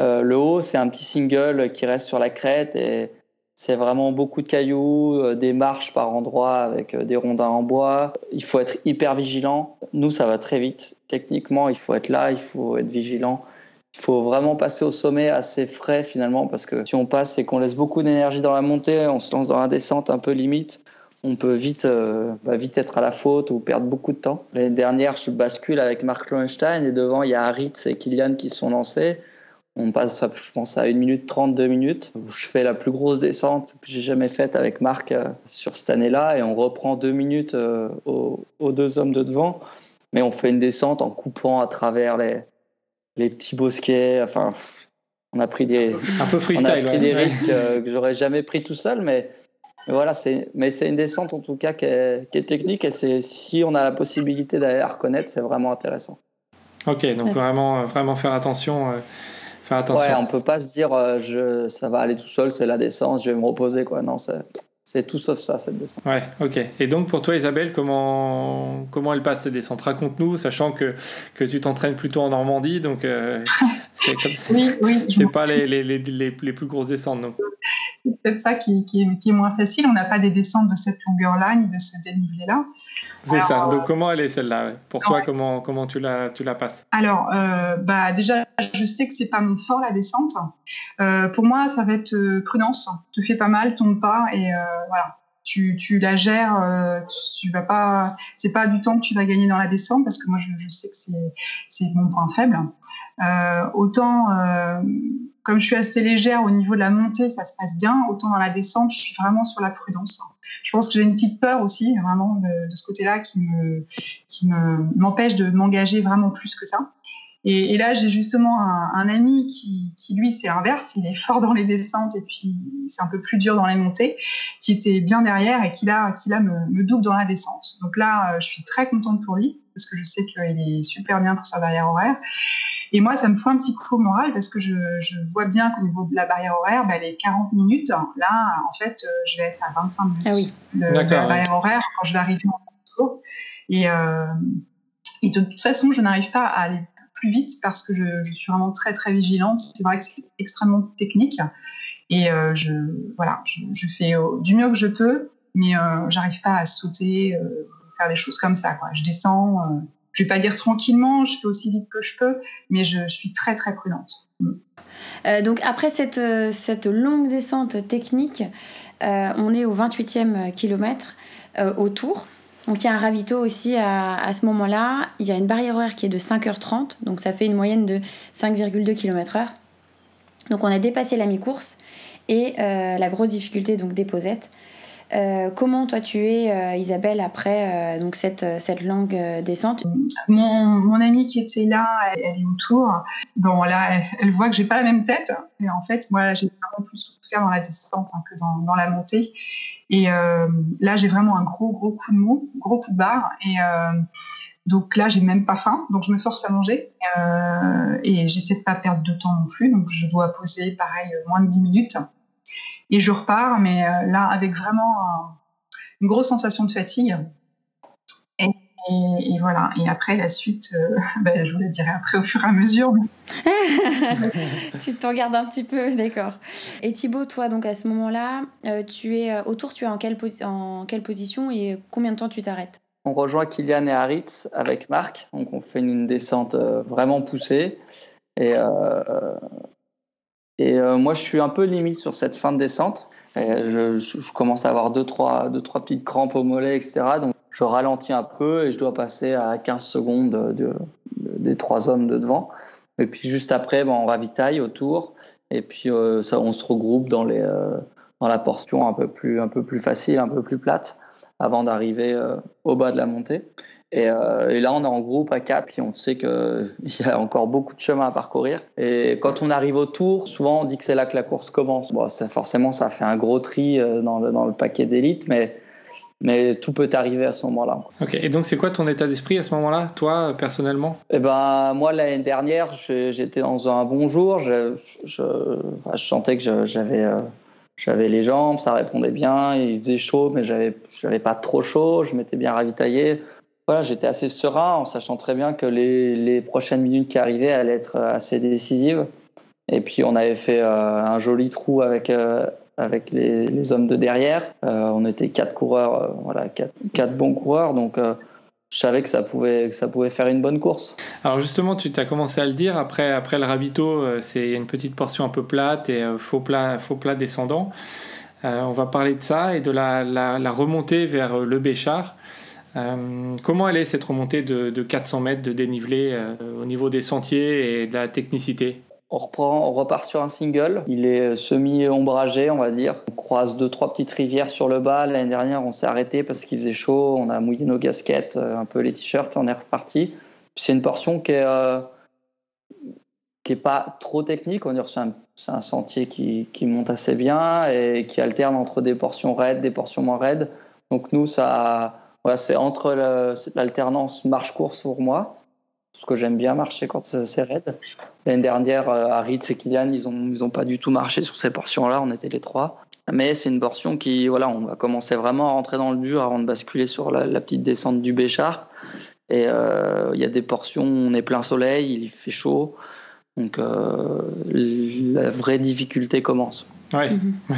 F: Euh, le haut, c'est un petit single qui reste sur la crête et c'est vraiment beaucoup de cailloux, euh, des marches par endroits avec euh, des rondins en bois. Il faut être hyper vigilant. Nous, ça va très vite. Techniquement, il faut être là, il faut être vigilant. Il faut vraiment passer au sommet assez frais finalement parce que si on passe et qu'on laisse beaucoup d'énergie dans la montée, on se lance dans la descente un peu limite, on peut vite, bah, vite être à la faute ou perdre beaucoup de temps. L'année dernière, je bascule avec Mark Lowenstein et devant, il y a Haritz et Kylian qui sont lancés. On passe, je pense, à 1 minute 32 minutes. Je fais la plus grosse descente que j'ai jamais faite avec Marc euh, sur cette année-là et on reprend deux minutes euh, aux, deux hommes de devant. Mais on fait une descente en coupant à travers les, les petits bosquets. Enfin, on a pris des,
D: un peu freestyle,
F: on a pris des risques euh, que j'aurais jamais pris tout seul. Mais, voilà, c'est, mais c'est une descente en tout cas qui est, qui est technique et c'est, si on a la possibilité d'aller la reconnaître, c'est vraiment intéressant.
D: Ok, donc vraiment, vraiment faire attention. Faire attention.
F: Ouais, on peut pas se dire euh, je, ça va aller tout seul, c'est la descente, je vais me reposer. Quoi. Non, c'est tout sauf ça, cette descente.
D: Ouais, ok. Et donc pour toi, Isabelle, comment, comment elle passe cette descente? Raconte-nous, sachant que, que tu t'entraînes plutôt en Normandie, donc euh, c'est comme ça.
E: oui, oui,
D: c'est pas les, les, les, les, plus grosses descentes. Donc
E: c'est peut-être ça qui, qui, est, qui, est, moins facile. On n'a pas des descentes de cette longueur-là, ni de ce dénivelé-là.
D: C'est ça. Donc, comment elle est celle-là? Pour toi, comment, comment tu, la, tu la passes?
E: Alors, euh, bah, déjà, je sais que c'est pas mon fort, la descente. Euh, pour moi, ça va être euh, prudence. Te fais pas mal, tombe pas, et tu, la gères, euh, tu, vas pas, c'est pas du temps que tu vas gagner dans la descente parce que moi je, sais que c'est mon point faible. Euh, autant euh, comme je suis assez légère au niveau de la montée, ça se passe bien. Autant dans la descente, je suis vraiment sur la prudence. Je pense que j'ai une petite peur aussi, vraiment de, ce côté-là, qui me qui me m'empêche de m'engager vraiment plus que ça. Et, et là, j'ai justement un, un ami qui, qui, lui, c'est l'inverse. Il est fort dans les descentes et puis c'est un peu plus dur dans les montées, qui était bien derrière et qui là, qui là me, me double dans la descente. Donc là, euh, je suis très contente pour lui parce que je sais qu'il est super bien pour sa barrière horaire. Et moi, ça me fout un petit coup au moral parce que je, je vois bien qu'au niveau de la barrière horaire, bah, les 40 minutes, là, en fait, euh, je vais être à 25 minutes
C: ah oui.
E: de, de, la barrière horaire quand je vais arriver en tour. Et, euh, et de toute façon, je n'arrive pas à aller plus vite parce que je, suis vraiment très très vigilante. C'est vrai que c'est extrêmement technique et euh, je voilà, je, fais euh, du mieux que je peux, mais euh, j'arrive pas à sauter, euh, faire des choses comme ça. Je descends, euh, je vais pas dire tranquillement, je fais aussi vite que je peux, mais je, suis très très prudente.
C: Euh, donc après cette, cette longue descente technique, on est au 28e kilomètre au tour. Donc il y a un ravito aussi à, à ce moment-là. Il y a une barrière horaire qui est de 5h30, donc ça fait une moyenne de 5,2 km/h. Donc on a dépassé la mi-course et euh, la grosse difficulté donc des posettes. Euh, comment toi tu es euh, Isabelle après donc cette, cette longue descente?
E: Mon, mon amie qui était là, elle, elle, est autour. Bon là, elle, voit que j'ai pas la même tête. Et en fait, moi j'ai vraiment plus souffert dans la descente hein, que dans, dans la montée. Et euh, là, j'ai vraiment un gros, gros coup de mou, gros coup de barre. Et euh, donc là, j'ai même pas faim, donc je me force à manger. Euh, et j'essaie de pas perdre de temps non plus, donc je dois poser pareil moins de 10 minutes. Et je repars, mais là, avec vraiment un, une grosse sensation de fatigue. Et, voilà. Et après, la suite, euh, ben, je vous la dirai après au fur et à mesure.
C: tu t'en gardes un petit peu, d'accord. Et Thibaut, toi, donc à ce moment-là, euh, tu es autour, tu es en quelle, en quelle position et combien de temps tu t'arrêtes?
F: On rejoint Kylian et Haritz avec Marc. Donc on fait une descente euh, vraiment poussée. Et, euh, et moi, je suis un peu limite sur cette fin de descente. Je, je, je, commence à avoir deux trois, deux, trois petites crampes au mollet, etc. Donc je ralentis un peu et je dois passer à 15 secondes de, de, des trois hommes de devant. Et puis juste après, ben, on ravitaille autour et puis euh, ça, on se regroupe dans, euh, la portion un peu, plus, facile, un peu plus plate avant d'arriver euh, au bas de la montée. Et, là, on est en groupe à quatre, puis on sait qu'il y a encore beaucoup de chemin à parcourir. Et quand on arrive au tour, souvent on dit que c'est là que la course commence. Bon, forcément, ça fait un gros tri dans le, dans le paquet d'élite, mais, mais tout peut arriver à ce moment-là.
D: Ok, et donc c'est quoi ton état d'esprit à ce moment-là, toi, personnellement?
F: Eh ben, moi, l'année dernière, j'étais dans un bon jour. Je, je, enfin, je sentais que j'avais. Euh, j'avais les jambes, ça répondait bien, il faisait chaud, mais j'avais, j'avais pas trop chaud, je m'étais bien ravitaillé voilà, j'étais assez serein en sachant très bien que les, les, prochaines minutes qui arrivaient allaient être assez décisives. Et puis on avait fait euh, un joli trou avec, euh, avec les, hommes de derrière. Euh, on était quatre coureurs, voilà, quatre, bons coureurs, donc je savais que ça pouvait, faire une bonne course.
D: Alors justement, tu as commencé à le dire, après, le ravito, c'est une petite portion un peu plate et faux plat, faux plat descendant. on va parler de ça et de la, remontée vers le Béchard. Euh, comment elle est cette remontée de, de 400 mètres de dénivelé euh, au niveau des sentiers et de la technicité?
F: On, repart sur un single. Il est semi-ombragé, on va dire. On croise deux, trois petites rivières sur le bas. L'année dernière, on s'est arrêté parce qu'il faisait chaud. On a mouillé nos casquettes, un peu les t-shirts, on est reparti. C'est une portion qui est, euh, qui est pas trop technique. On c'est un, un, sentier qui, qui, monte assez bien et qui alterne entre des portions raides, des portions moins raides. Donc nous, ça voilà, c'est entre l'alternance marche-course pour moi, parce que j'aime bien marcher quand c'est raide. L'année dernière, euh, Haritz et Kylian, ils n'ont ils ont pas du tout marché sur ces portions-là, on était les trois. Mais c'est une portion qui, voilà, on va commencer vraiment à rentrer dans le dur avant de basculer sur la, la petite descente du Béchard. Et euh, il y a des portions où on est plein soleil, il fait chaud. Donc euh, la vraie difficulté commence.
D: Ouais. Mm -hmm.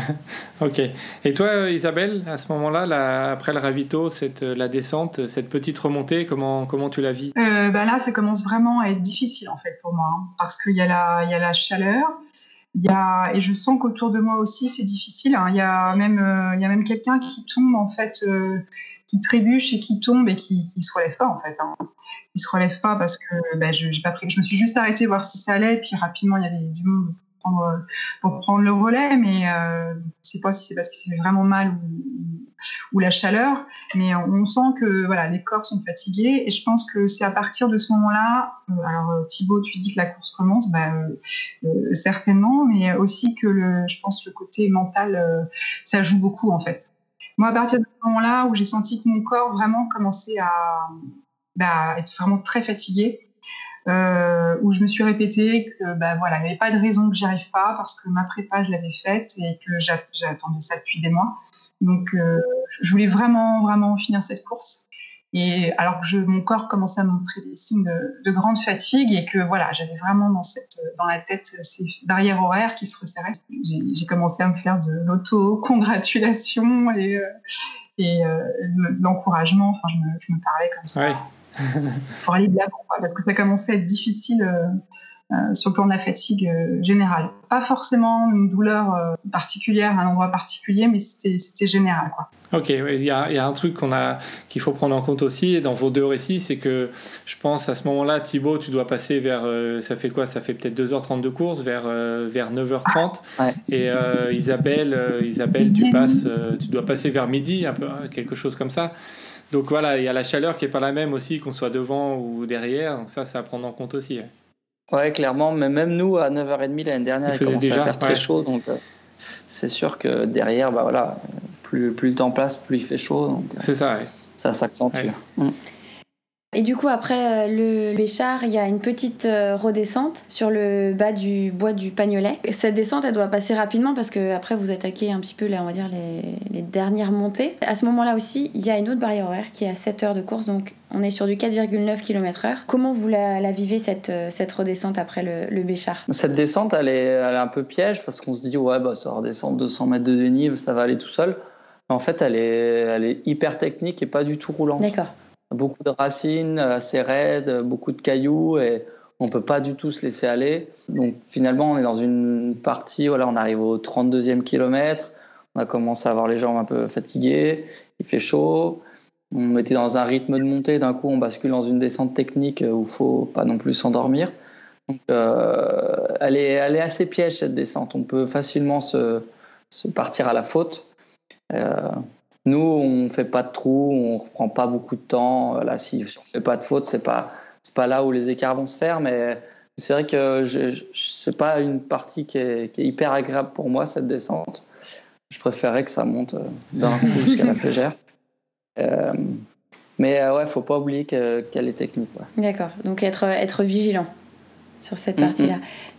D: ok. Et toi, Isabelle, à ce moment-là, après le ravito, cette, la descente, cette petite remontée, comment, comment tu la vis?
E: Euh, bah Là, ça commence vraiment à être difficile en fait pour moi, hein, parce qu'il y, y, a la chaleur, y a, et je sens qu'autour de moi aussi, c'est difficile. hein. Il y a même, euh, y a même quelqu'un qui tombe, en fait, euh, qui trébuche et qui tombe et qui ne se relève pas, en fait. Hein. Il se relève pas parce que ben, je, pas pris, je me suis juste arrêtée voir si ça allait. Puis rapidement, il y avait du monde prendre, pour prendre le relais. Mais euh, je sais pas si c'est parce qu'il fait vraiment mal ou, la chaleur. Mais on, sent que voilà, les corps sont fatigués. Et je pense que c'est à partir de ce moment-là. euh, alors, euh, Thibaut, tu dis que la course commence. Ben, euh, euh, certainement. Mais aussi que je pense le côté mental, euh, ça joue beaucoup, en fait. Moi, à partir de ce moment-là où j'ai senti que mon corps vraiment commençait à, bah, être vraiment très fatigué, euh, où je me suis répété que bah, voilà, il n'y avait pas de raison que j'y arrive pas parce que ma prépa, je l'avais faite et que j'a- j'attendais ça depuis des mois. Donc, euh, je voulais vraiment, vraiment finir cette course. Et alors que mon corps commençait à montrer des signes de, de grande fatigue et que voilà, j'avais vraiment dans, cette, dans la tête ces barrières horaires qui se resserraient. J'ai commencé à me faire de l'auto-congratulation et, euh, et euh, l'encouragement. Enfin, je me, parlais comme ça. pour aller bien, quoi, parce que ça commençait à être difficile euh, euh, sur le plan de la fatigue euh, générale. Pas forcément une douleur euh, particulière à un endroit particulier, mais c'était général. Quoi.
D: Ok, ouais, il y, a, il y a un truc qu'on a qu'il faut prendre en compte aussi et dans vos deux récits, c'est que je pense à ce moment-là, Thibaut, tu dois passer vers, euh, ça fait quoi? Ça fait peut-être 2h30 de course, vers, euh, vers 9h30.
F: Ouais.
D: Et euh, Isabelle, euh, Isabelle, tu passes, euh, tu dois passer vers midi, un peu, quelque chose comme ça. Donc voilà, il y a la chaleur qui est pas la même aussi, qu'on soit devant ou derrière. Ça, c'est à prendre en compte aussi. ouais.
F: Ouais, clairement, mais même nous, à 9h30 l'année dernière,
D: Il
F: il, commençait
D: déjà,
F: à faire très chaud. Donc, euh, c'est sûr que derrière, bah, voilà, plus, plus le temps passe, plus il fait chaud. Euh,
D: C'est ça, ouais.
F: ça s'accentue.
D: Ouais.
C: Et du coup, après euh, le Béchard, il y a une petite euh, redescente sur le bas du bois du Pagnolet. Et Cette descente, elle doit passer rapidement parce que après vous attaquez un petit peu, là, on va dire, les, les dernières montées. À ce moment-là aussi, il y a une autre barrière horaire qui est à 7 heures de course, donc on est sur du 4,9 km/h. Comment vous la, la vivez, cette, euh, cette redescente après le, le Béchard
F: Cette descente, elle est, elle est un peu piège parce qu'on se dit, ouais, bah, ça va redescendre 200 mètres de dénivelé, ça va aller tout seul. Mais en fait, elle est, elle est hyper technique et pas du tout roulante.
C: D'accord.
F: Beaucoup de racines, assez raides, beaucoup de cailloux et on peut pas du tout se laisser aller. Donc finalement, on est dans une partie, voilà, on arrive au 32e kilomètre, on a commencé à avoir les jambes un peu fatiguées, il fait chaud, on était dans un rythme de montée, d'un coup on bascule dans une descente technique où il faut pas non plus s'endormir. Euh, elle, est, assez piège cette descente, on peut facilement se, partir à la faute. Euh, nous, on fait pas de trous, on reprend pas beaucoup de temps. Là, si, on fait pas de faute, c'est pas c'est pas là où les écarts vont se faire, mais c'est vrai que je, c'est pas une partie qui est, qui est hyper agréable pour moi cette descente. Je préférais que ça monte euh, d'un coup jusqu'à la flégère. Euh, mais euh, ouais, faut pas oublier que- qu'elle est technique. ouais.
C: D'accord. Donc être, être vigilant sur cette partie-là.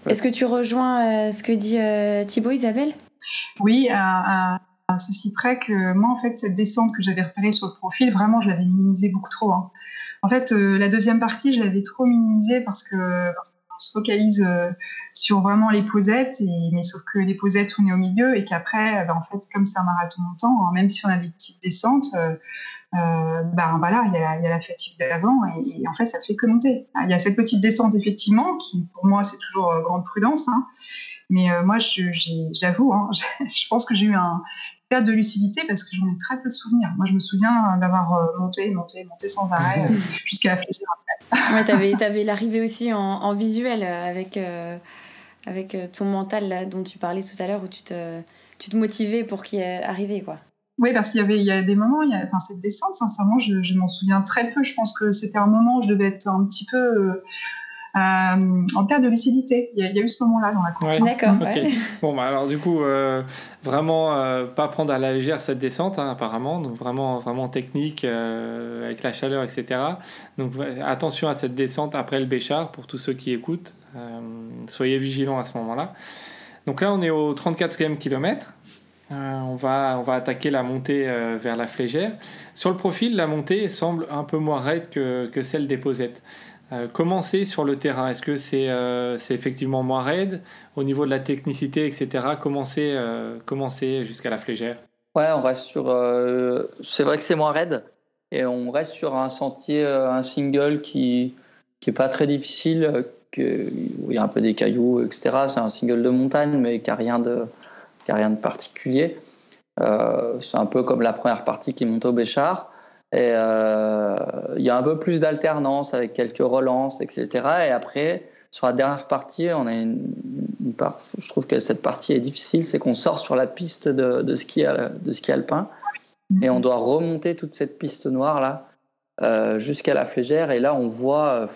C: Est-ce que tu rejoins euh, ce que dit euh, Thibaut, Isabelle?
E: Oui, ceci près que moi, en fait, cette descente que j'avais repérée sur le profil, vraiment, je l'avais minimisée beaucoup trop. hein. En fait, euh, la deuxième partie, je l'avais trop minimisée parce que qu'on se focalise euh, sur vraiment les posettes, et, mais sauf que les posettes, on est au milieu et qu'après, ben, en fait, comme c'est un marathon montant, hein, même si on a des petites descentes, euh, euh, ben voilà, il y a, la fatigue d'avant et, et en fait, ça fait que monter. Il y a cette petite descente, effectivement, qui pour moi, c'est toujours grande prudence. hein. Mais moi, j'avoue, je pense que j'ai eu un perte de lucidité parce que j'en ai très peu de souvenirs. Moi, je me souviens d'avoir euh, monté, monté, monté sans arrêt euh, jusqu'à la flégère.
C: Ouais, t'avais, t'avais l'arrivée aussi en, en visuel euh, avec, euh, avec euh, ton mental là, dont tu parlais tout à l'heure où tu te, tu te motivais pour qu'il y ait arrivé quoi.
E: Oui, parce qu'il y avait il y a des moments, il y a, enfin, cette descente, sincèrement, je, je m'en souviens très peu. Je pense que c'était un moment où je devais être un petit peu euh, euh, en perte de lucidité. Il y, a, il y a eu ce moment-là dans la course.
D: Ouais.
C: D'accord. Ouais.
D: Bon, bah alors du coup, euh, vraiment euh, pas prendre à la légère cette descente, hein, apparemment. Donc vraiment, vraiment technique, euh, avec la chaleur, etc. Donc attention à cette descente après le Béchard, pour tous ceux qui écoutent. Euh, soyez vigilants à ce moment-là. Donc là, on est au 34e kilomètre. Euh, on, va, on va attaquer la montée euh, vers la flégère. Sur le profil, la montée semble un peu moins raide que, que celle des posettes. Euh, comment c'est sur le terrain Est-ce que c'est euh, c'est effectivement moins raide au niveau de la technicité, etc. Comment c'est euh, comment c'est jusqu'à la flégère?
F: Ouais, on reste sur. c'est vrai que c'est moins raide et on reste sur un sentier, un single qui qui pas très difficile, où il y a un peu des cailloux, etc. C'est un single de montagne, mais qui n'a rien, de, a rien de particulier. C'est un peu comme la première partie qui monte au Béchard. Et euh, il y a un peu plus d'alternance avec quelques relances, etc. Et après, sur la dernière partie, on a une, part, je trouve que cette partie est difficile, c'est qu'on sort sur la piste de, de, ski, de ski alpin et on doit remonter toute cette piste noire là euh, jusqu'à la flégère. Et là, on voit,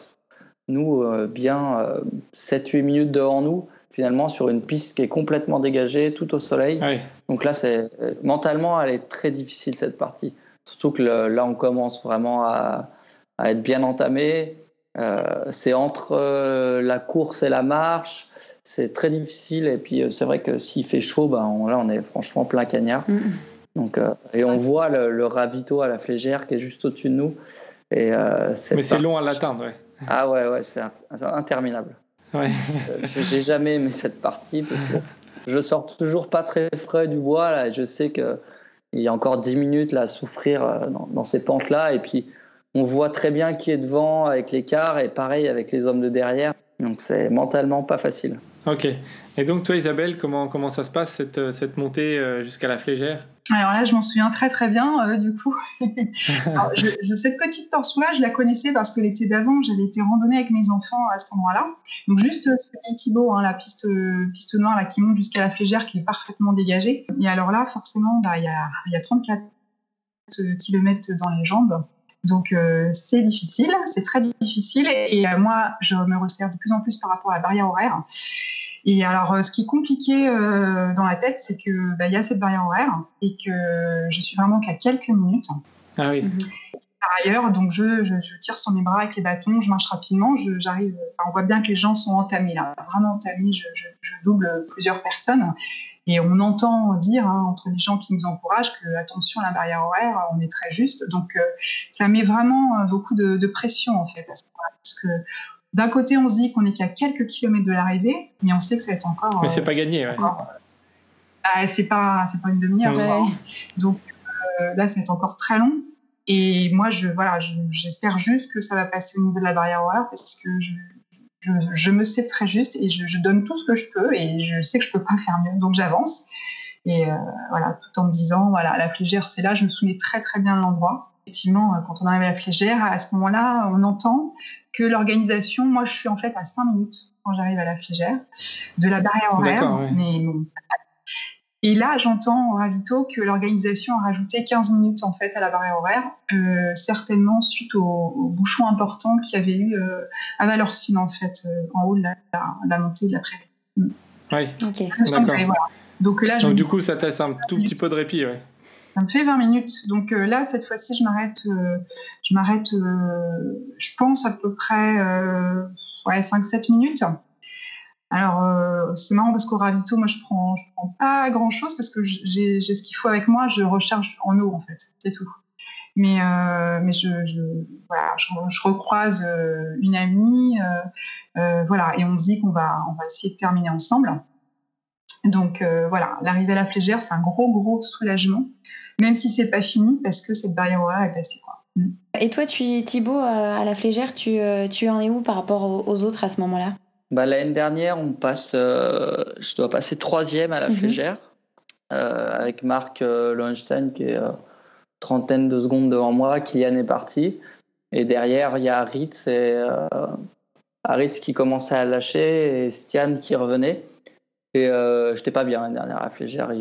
F: nous, bien 7-8 minutes devant nous, finalement, sur une piste qui est complètement dégagée, tout au soleil. Donc là, c'est mentalement, elle est très difficile cette partie. Surtout que là, on commence vraiment à, être bien entamé. Euh, c'est entre euh, la course et la marche. C'est très difficile. Et puis, euh, c'est vrai que s'il fait chaud, ben, là, on est franchement plein cagnard. Mm. Donc, et on voit le, ravito à la flégère qui est juste au-dessus de nous. Et,
D: Mais c'est long à l'atteindre, ouais.
F: Ah ouais, ouais, c'est interminable. Ouais. J'ai jamais aimé cette partie parce que je sors toujours pas très frais du bois. Là, et je sais que il y a encore 10 minutes là, à souffrir euh, dans, ces pentes-là. Et puis, on voit très bien qui est devant avec l'écart et pareil avec les hommes de derrière. Donc, c'est mentalement pas facile.
D: Ok. Et donc, toi, Isabelle, comment, comment ça se passe, cette, euh, cette montée euh, jusqu'à la flégère?
E: Alors là, je m'en souviens très très bien, euh, du coup. cette petite portion-là, je la connaissais parce que l'été d'avant, j'avais été randonnée avec mes enfants à cet endroit-là. Donc juste ce petit Thibaut, hein, la piste, piste noire qui monte jusqu'à la flégère, qui est parfaitement dégagée. Et alors là, forcément, bah, il y, a, y a 34 km dans les jambes. Donc c'est difficile, c'est très difficile. Et, moi, je me resserre de plus en plus par rapport à la barrière horaire. Et alors, euh, ce qui est compliqué euh, dans la tête, c'est que bah, y a cette barrière horaire et que je suis vraiment qu'à quelques minutes.
D: Ah oui.
E: Par ailleurs, donc je, je, tire sur mes bras avec les bâtons, je marche rapidement, j'arrive. on voit bien que les gens sont entamés là, vraiment entamés. Je, je double plusieurs personnes et on entend dire hein, entre les gens qui nous encouragent que attention à la barrière horaire, on est très juste. Donc euh, ça met vraiment beaucoup de, de pression en fait parce que d'un côté, on se dit qu'on n'est qu'à quelques kilomètres de l'arrivée, mais on sait que ça va être encore.
D: Mais c'est pas gagné, ouais.
E: Ah, c'est pas, c'est pas une demi-heure. Donc euh, là, c'est encore très long. Et moi, je, voilà, j'espère juste que ça va passer au niveau de la barrière horaire parce que je, je, me sais très juste et je, donne tout ce que je peux et je sais que je peux pas faire mieux. Donc j'avance. Et euh, voilà, tout en me disant, voilà, la flégère, c'est là, je me souviens très très bien de l'endroit. Effectivement, quand on arrive à la flégère, à ce moment-là, on entend que l'organisation, moi je suis en fait à 5 minutes quand j'arrive à la flégère de la barrière horaire. Mais et là, j'entends au ravito que l'organisation a rajouté 15 minutes en fait à la barrière horaire, euh, certainement suite au, bouchon important qu'il y avait eu euh, à Valorcine en fait, euh, en haut de la, montée de la prairie.
D: Mm. Oui.
E: D'accord. Donc là,
D: Donc, du coup, ça te laisse un tout petit peu de répit, ouais.
E: Ça me fait 20 minutes. Donc euh, là, cette fois-ci, je m'arrête, euh, je m'arrête, euh, je pense à peu près ouais, 5-7 minutes. Alors, c'est marrant parce qu'au ravito, moi, je prends, je prends pas grand-chose parce que j'ai ce qu'il faut avec moi. Je recharge en eau, en fait. C'est tout. Mais, mais je, voilà, je, recroise une amie, voilà, et on se dit qu'on va, on va essayer de terminer ensemble. Donc voilà, l'arrivée à la flégère, c'est un gros, gros soulagement même si c'est pas fini, parce que cette barrière horaire est passée. Quoi. Mm.
C: Et toi, tu, Thibaut, euh, à la flégère, tu, euh, tu en es où par rapport aux, autres à ce moment-là?
F: Bah, L'année dernière, on passe, euh, je dois passer troisième à la mhm. flégère, avec Marc Lohenstein qui est trentaine de secondes devant moi, Kylian est parti. Et derrière, il y a Ritz, et, Ritz qui commençait à lâcher et Stian qui revenait. Et euh, j'étais pas bien la dernière à Flégère.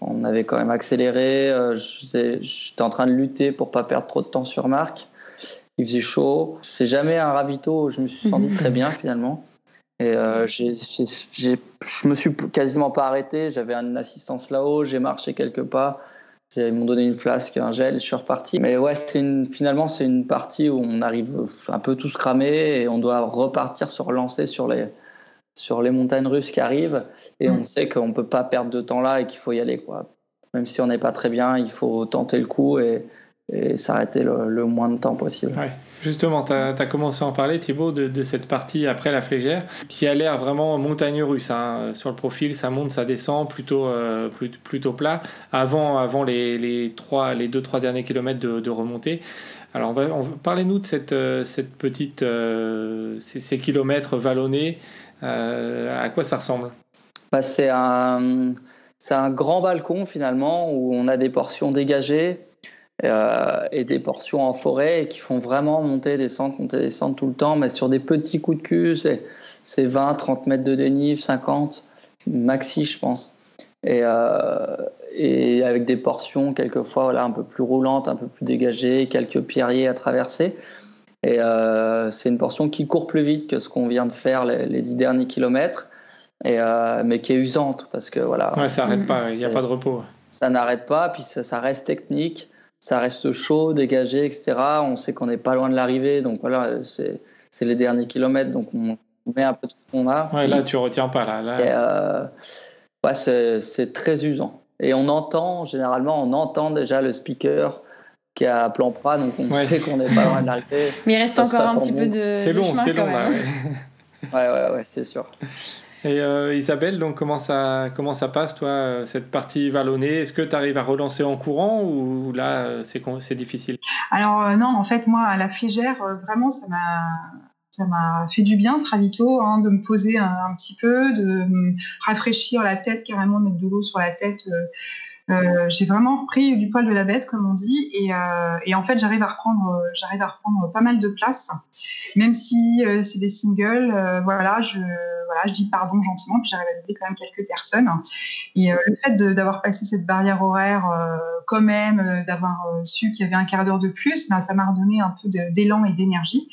F: on avait quand même accéléré. Euh, j'étais en train de lutter pour pas perdre trop de temps sur Marc. Il faisait chaud. C'est jamais un ravito où je me suis senti très bien finalement. Et euh, je me suis quasiment pas arrêté. J'avais une assistance là-haut. J'ai marché quelques pas. Ils m'ont donné une flasque, un gel, et je suis reparti. Mais ouais, une, finalement, c'est une partie où on arrive un peu tous cramés et on doit repartir se relancer sur les, sur les montagnes russes qui arrivent et on mm. sait qu'on ne peut pas perdre de temps là et qu'il faut y aller. Quoi. Même si on n'est pas très bien, il faut tenter le coup et, et s'arrêter le, le, moins de temps possible.
D: Ouais. Justement, tu as, commencé à en parler, Thibaut, de, de cette partie après la flégère, qui a l'air vraiment montagne russe. Hein. Sur le profil, ça monte, ça descend, plutôt, euh, plutôt, plat, avant, avant les, les, trois, les deux, trois derniers kilomètres de, de remontée. Alors, on va, on, parlez-nous de cette, euh, cette petite, euh, ces, ces, kilomètres vallonnés. Euh, à quoi ça ressemble?
F: Bah, C'est un, un grand balcon, finalement, où on a des portions dégagées euh, et des portions en forêt qui font vraiment monter, descendre, monter, descendre tout le temps, mais sur des petits coups de cul, c'est 20, 30 mètres de dénive, 50, maxi, je pense. Et, euh, et avec des portions quelquefois voilà, un peu plus roulantes, un peu plus dégagées, quelques pierriers à traverser. Et euh, c'est une portion qui court plus vite que ce qu'on vient de faire les, les dix derniers kilomètres, et, euh, mais qui est usante parce que voilà.
D: Ouais, ça n'arrête pas, il n'y a pas de repos.
F: Ça n'arrête pas, puis ça, ça, reste technique ça reste chaud, dégagé, etc. On sait qu'on n'est pas loin de l'arrivée, donc voilà, c'est les derniers kilomètres, donc on met un peu de ce qu'on a.
D: Ouais, là, tu retiens pas, là. là.
F: Euh, ouais, c'est très usant. Et on entend, généralement, on entend déjà le speaker qui est à plan pras, donc on ouais. sait qu'on n'est pas loin de l'arrivée.
C: Mais il reste ça, encore ça un petit bon. peu de,
D: C'est long, c'est long, là.
F: Ouais, ouais, ouais, ouais c'est sûr.
D: Et euh, Isabelle, donc comment ça, comment ça passe, toi, cette partie vallonnée? Est-ce que tu arrives à relancer en courant ou là, c'est difficile?
E: Alors euh, non, en fait, moi, à la flégère, euh, vraiment, ça m'a ça m'a fait du bien ce ravito, hein, de me poser un, un, petit peu, de me rafraîchir la tête, carrément mettre de l'eau sur la tête. Euh, j'ai vraiment pris du poil de la bête, comme on dit, et, euh, en fait, j'arrive à reprendre, j'arrive à reprendre pas mal de place, même si euh, c'est des singles. voilà, je, voilà, je dis pardon gentiment, puis j'arrive à aider quand même quelques personnes. Et le fait d'avoir passé cette barrière horaire, quand même, d'avoir su qu'il y avait un quart d'heure de plus, ben, ça m'a redonné un peu d'élan et d'énergie.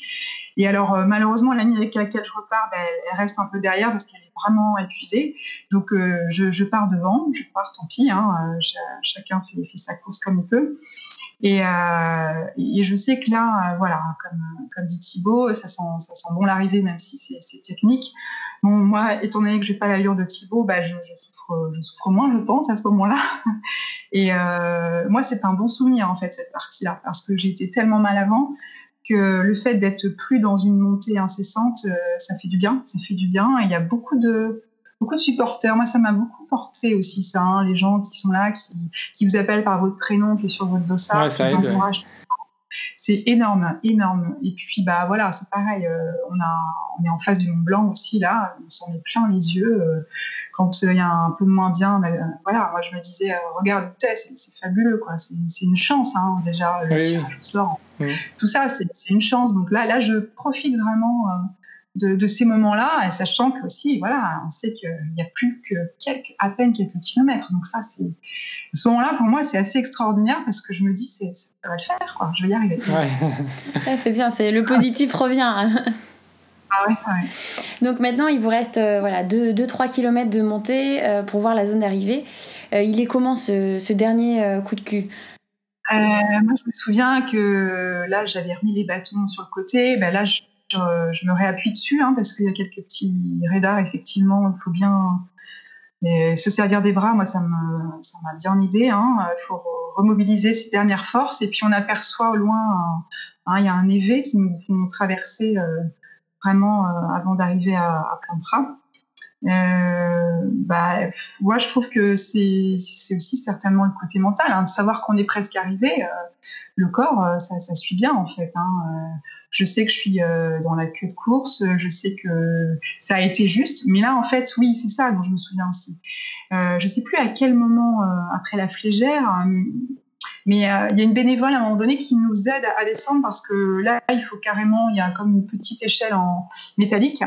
E: Et alors, euh, malheureusement, l'amie avec laquelle je repars, ben, elle reste un peu derrière parce qu'elle est vraiment épuisée. Donc, euh, je, pars devant, je pars, tant pis, hein, euh, ch chacun fait, sa course comme il peut. Et, je sais que là, voilà, comme, dit Thibaut, ça sent, bon l'arrivée, même si c'est technique. Bon, moi, étant donné que j'ai pas l'allure de Thibaut, bah, je, souffre, moins, je pense, à ce moment-là. Et moi, c'est un bon souvenir, en fait, cette partie-là, parce que été tellement mal avant que le fait d'être plus dans une montée incessante, euh, ça fait du bien, ça fait du bien. Et il y a beaucoup de beaucoup de supporters. Moi, ça m'a beaucoup porté aussi ça, hein, les gens qui sont là, qui, qui, vous appellent par votre prénom, qui est sur votre dossard,
D: ouais,
E: qui vous encouragent. C'est énorme, énorme. Et puis, bah voilà, c'est pareil. Euh, on, a, on est en face du Mont Blanc aussi, là. On s'en est plein les yeux. Euh, quand il y a un peu moins bien, bah, voilà, moi je me disais, euh, regarde, c'est fabuleux, quoi. C'est une chance, hein, déjà, le oui, tirage au sort. Oui. Tout ça, c'est une chance. Donc là, là, je profite vraiment de, de, ces moments-là, sachant que aussi, voilà, on sait qu'il n'y a plus que quelques, à peine quelques kilomètres. Donc ça, c'est à ce moment-là, pour moi, c'est assez extraordinaire parce que je me dis, ça va le faire, quoi. Je vais y arriver.
D: Ouais.
C: ouais, c'est bien, c'est le positif revient.
E: ah ouais, ouais.
C: Donc maintenant, il vous reste euh, voilà 2-3 km de montée euh, pour voir la zone d'arrivée. Euh, il est comment ce, ce dernier euh, coup de cul?
E: Moi, je me souviens que là, j'avais remis les bâtons sur le côté. Ben là, je, me réappuie dessus hein, parce qu'il y a quelques petits radars, effectivement, il faut bien se servir des bras, moi, ça m'a bien idée. Hein. Il faut remobiliser ses dernières forces. Et puis, on aperçoit au loin, hein, il y a un évé qui nous font traverser euh, vraiment euh, avant d'arriver à, à. Euh, bah, moi, je trouve que c'est aussi certainement le côté mental, hein, de savoir qu'on est presque arrivé. Euh, le corps, euh, ça, ça, suit bien en fait. Hein. Euh, je sais que je suis dans la queue de course, je sais que ça a été juste, mais là, en fait, oui, c'est ça dont je me souviens aussi. je sais plus à quel moment après la flégère. Mais il y a une bénévole à un moment donné qui nous aide à descendre parce que là, il faut carrément, il y a comme une petite échelle en métallique.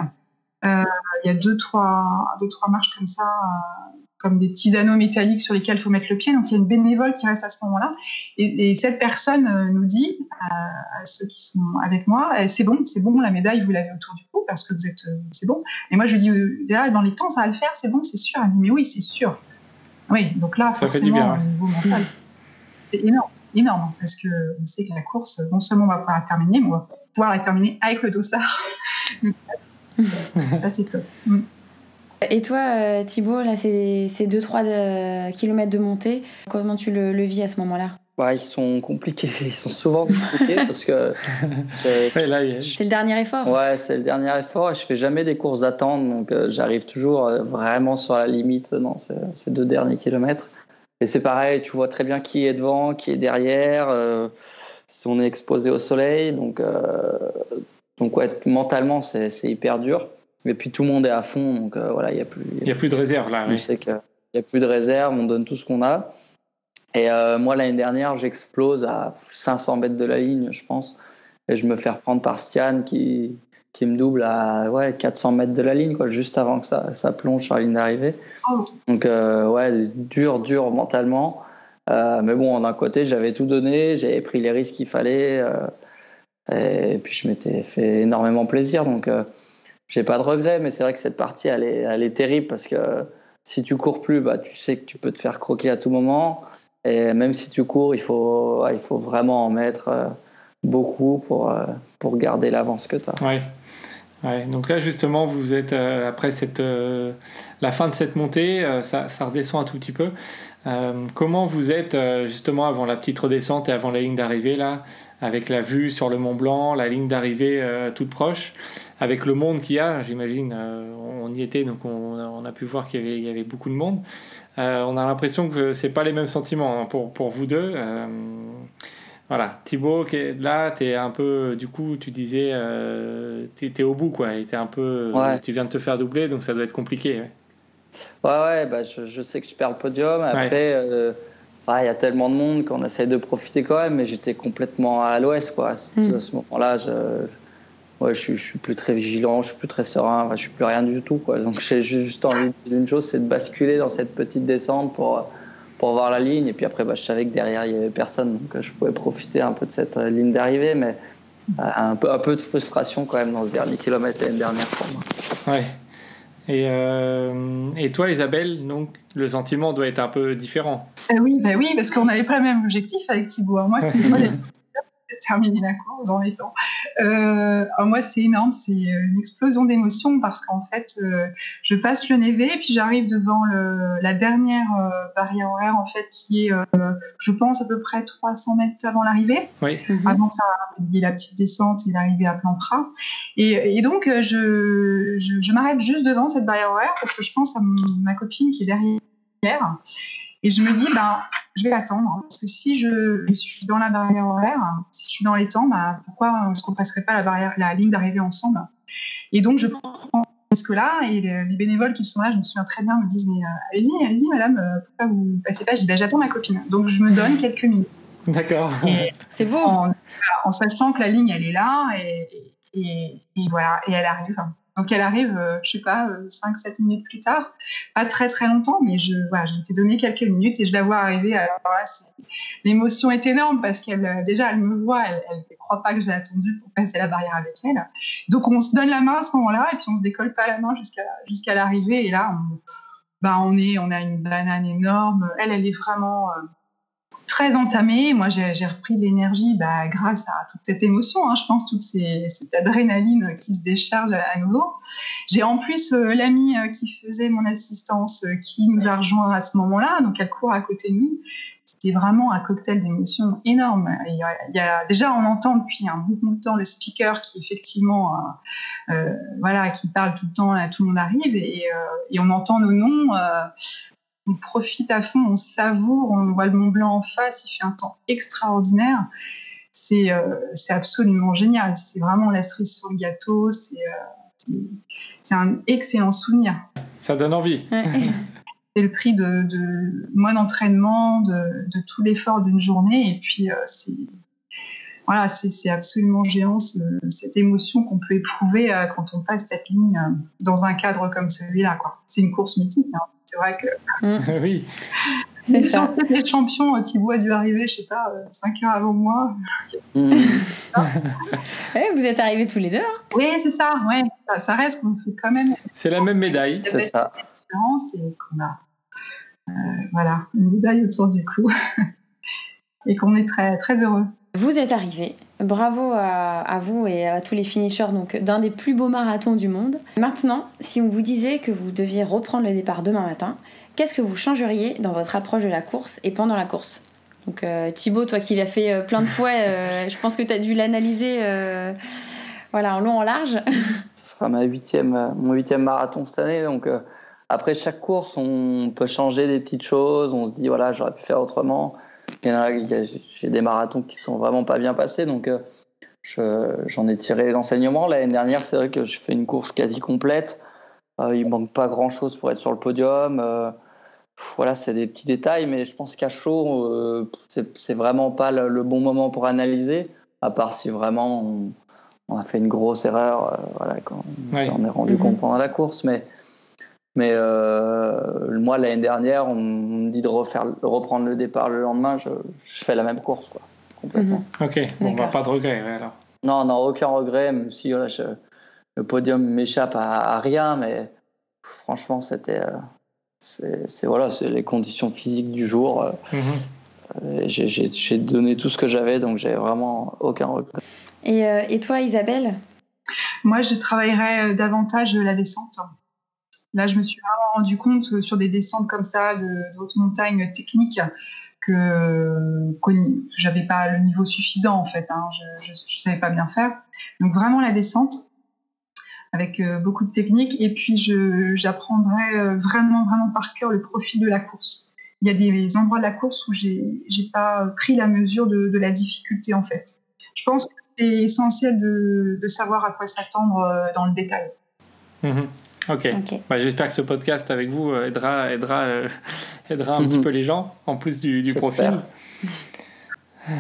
E: Il euh, y a deux trois, deux, trois marches comme ça, euh, comme des petits anneaux métalliques sur lesquels il faut mettre le pied. Donc il y a une bénévole qui reste à ce moment-là. Et, et, cette personne euh, nous dit à, ceux qui sont avec moi, eh, c'est bon, c'est bon, la médaille, vous l'avez autour du cou parce que vous êtes, c'est bon. Et moi je lui dis, là, dans les temps, ça va le faire, c'est bon, c'est sûr. Elle dit, mais oui, c'est sûr. Oui, donc là,
D: ça
E: forcément, au niveau mental, c'est énorme, énorme, parce que on sait que la course, non seulement on va pouvoir la terminer, mais on va pouvoir la terminer avec le dossard. c'est top. Mm.
C: Et toi, Thibaut, là, c'est 2-3 km de montée. Comment tu le, le vis à ce moment-là?
F: Bah, ils sont compliqués, ils sont souvent compliqués parce que
C: C'est le dernier effort.
F: Ouais, c'est le dernier effort et je fais jamais des courses d'attente, donc euh, j'arrive toujours euh, vraiment sur la limite dans ces, ces deux derniers kilomètres. Et c'est pareil, tu vois très bien qui est devant, qui est derrière. euh, si on est exposé au soleil, donc euh, donc ouais, mentalement c'est c'est hyper dur. Et puis tout le monde est à fond, donc euh, voilà, il y a plus.
D: il y a plus de réserve là.
F: Sait qu'il n'y a plus de réserve, on donne tout ce qu'on a. Et euh, moi, l'année dernière, j'explose à 500 mètres de la ligne, je pense. Et je me fais reprendre par Stian qui, qui me double à ouais, 400 mètres de la ligne, quoi, juste avant que ça, ça plonge sur la ligne d'arrivée.
E: Oh.
F: Donc, euh, ouais, dur, dur mentalement. Euh, mais bon, d'un côté, j'avais tout donné, j'avais pris les risques qu'il fallait. Et puis, je m'étais fait énormément plaisir. Donc, euh, j'ai pas de regrets, mais c'est vrai que cette partie, elle est, terrible parce que si tu cours plus, bah, tu sais que tu peux te faire croquer à tout moment. Et même si tu cours, il faut, il faut vraiment en mettre euh, beaucoup pour, euh, pour garder l'avance que tu as.
D: Ouais. Ouais. Donc là, justement, vous êtes euh, après cette, la fin de cette montée, ça, ça redescend un tout petit peu. Comment vous êtes justement avant la petite redescente et avant la ligne d'arrivée là, avec la vue sur le Mont Blanc, la ligne d'arrivée euh, toute proche, avec le monde qu'il y a, j'imagine, euh, on y était donc on, on a pu voir qu'il y avait, il y avait beaucoup de monde. Euh, on a l'impression que c'est pas les mêmes sentiments hein, pour, pour vous deux. Voilà, Thibaut, là, tu es un peu, du coup, tu disais, tu es, au bout, quoi. et t'es un peu,
F: Ouais.
D: Tu viens de te faire doubler, donc ça doit être compliqué. ouais.
F: Ouais, ouais, bah, je, je sais que je perds le podium. Après, ouais, il y a tellement de monde qu'on essaie de profiter quand même, mais j'étais complètement à l'ouest, quoi. À ce,
C: Mm.
F: à ce moment-là, je, ouais, je, suis- je suis plus très vigilant, je suis plus très serein, enfin, je suis plus rien du tout, quoi. Donc j'ai juste envie d'une chose, c'est de basculer dans cette petite descente pour, pour voir la ligne. Et puis après, bah, je savais que derrière, il y avait personne, donc euh, je pouvais profiter un peu de cette euh, ligne d'arrivée, mais euh, un peu, un peu de frustration quand même dans ce dernier kilomètre l'année dernière pour moi.
D: Ouais. Et, euh, et toi, Isabelle, donc, le sentiment doit être un peu différent.
E: Euh, oui, bah oui, parce qu'on n'avait pas le même objectif avec Thibaut. Moi, c'est terminer la course dans les temps. Euh, alors moi, c'est énorme, c'est une explosion d'émotions parce qu'en fait, euh, je passe le Névé, puis j'arrive devant le- la dernière euh, barrière horaire, en fait, qui est, euh, je pense, à peu près 300 mètres avant l'arrivée
D: Oui.
C: Mhm.
E: avant ça, il y a la petite descente et l'arrivée à plan prat. Et, et donc, euh, je, je, je m'arrête juste devant cette barrière horaire parce que je pense à mon- ma copine qui est derrière. Et je me dis, ben, je vais l'attendre. hein, parce que si je, je suis dans la barrière horaire, si je suis dans les temps, ben, pourquoi est-ce qu'on passerait pas la, barrière, la ligne d'arrivée ensemble? Et donc, je prends ce là et les, les bénévoles qui sont là, je me souviens très bien, me disent, mais euh, allez-y, allez-y, madame, euh, pourquoi vous passez pas? Je dis, ben, j'attends ma copine. Donc, je me donne quelques minutes.
D: D'accord.
C: C'est beau.
E: en, en sachant que la ligne elle est là et, et, et voilà et elle arrive donc elle arrive euh, je sais pas 5-7 minutes plus tard. Pas très très longtemps mais je voilà je m'étais donné quelques minutes et je la vois arriver. Alors là l'émotion est énorme parce qu'elle euh, déjà elle me voit elle, elle ne croit pas que j'ai attendu pour passer la barrière avec elle. Donc on se donne la main à ce moment-là et puis on se décolle pas la main jusqu'à jusqu'à l'arrivée. Et là on, bah on est on a une banane énorme. Elle elle est vraiment euh, très entamée. Moi, j'ai repris l'énergie bah, grâce à toute cette émotion, hein, je pense, toute cette adrénaline qui se décharge à nouveau. J'ai en plus euh, l'amie euh, qui faisait mon assistance euh, qui nous a rejoint à ce moment-là, donc elle court à côté de nous. C'était vraiment un cocktail d'émotions énorme. Il y, a, déjà, on entend depuis un bout de temps le speaker qui effectivement, euh, voilà, qui parle tout le temps, à tout le monde arrive, et on entend nos noms. On profite à fond, on savoure, on voit le Mont Blanc en face, il fait un temps extraordinaire. C'est euh, c'est absolument génial. C'est vraiment la cerise sur le gâteau. C'est euh, un excellent souvenir.
D: Ça donne envie.
C: Ouais.
E: C'est le prix de, de mois d'entraînement, de, de tout l'effort d'une journée. Et puis, euh, c'est voilà, c'est absolument géant ce- cette émotion qu'on peut éprouver euh, quand on passe cette ligne euh, dans un cadre comme celui-là. quoi. C'est une course mythique. hein. C'est vrai que
D: oui.
C: C'est
E: les
C: ça.
E: champions des champions, euh, Thibaut a dû arriver, je sais pas, 5 heures avant moi.
F: Mmh.
C: Ouais, vous êtes arrivés tous les deux. hein.
E: Oui, c'est ça, ouais. Ça, ça reste qu'on fait quand même
D: C'est la même médaille.
F: C'est ça.
E: différente et qu'on a euh, voilà, une médaille autour du cou et qu'on est très, très heureux.
C: Vous êtes arrivés. Bravo à, à vous et à tous les finishers donc d'un des plus beaux marathons du monde. Maintenant, si on vous disait que vous deviez reprendre le départ demain matin, qu'est-ce que vous changeriez dans votre approche de la course et pendant la course? Donc euh, Thibaut, toi qui l'as fait euh, plein de fois, euh, je pense que tu as dû l'analyser voilà, en long, en large.
F: Ce sera ma huitième, mon huitième marathon cette année. Donc après chaque course, on peut changer des petites choses. On se dit, voilà, j'aurais pu faire autrement. A, j'ai des marathons qui sont vraiment pas bien passés. Donc j'en ai tiré les enseignements. L'année dernière, c'est vrai que je fais une course quasi complète. il manque pas grand-chose pour être sur le podium voilà, c'est des petits détails, mais je pense qu'à chaud, euh, c'est vraiment pas le, bon moment pour analyser, à part si vraiment on, a fait une grosse erreur, euh, voilà, quand on s'en est rendu compte mhm. pendant la course. Mais, mais euh, moi, l'année dernière, on, me dit de refaire, reprendre le départ le lendemain, je, fais la même course, quoi, complètement.
D: Mhm. Ok, bon, bah, pas de regret alors.
F: Non, non, aucun regret, même si le podium m'échappe à, rien, mais franchement, c'était c'est voilà, c'est les conditions physiques du jour. Euh, mhm. euh, j'ai donné tout ce que j'avais, donc j'ai vraiment aucun regret.
C: Et, euh, et, toi, Isabelle?
E: Moi, je travaillerais davantage la descente. Là, je me suis vraiment rendu compte sur des descentes comme ça, de, haute montagne technique, que, j'avais pas le niveau suffisant en fait. Hein. je ne savais pas bien faire. Donc vraiment la descente avec euh, beaucoup de techniques. Et puis, j'apprendrai euh, vraiment, vraiment par cœur le profil de la course. Il y a des endroits de la course où j'ai n'ai pas pris la mesure de, la difficulté, en fait. Je pense que c'est essentiel de, de, savoir à quoi s'attendre euh, dans le détail.
D: Mhm. Ok. Bah, j'espère que ce podcast avec vous aidera, aidera, aidera un petit peu les gens, en plus du, du profil.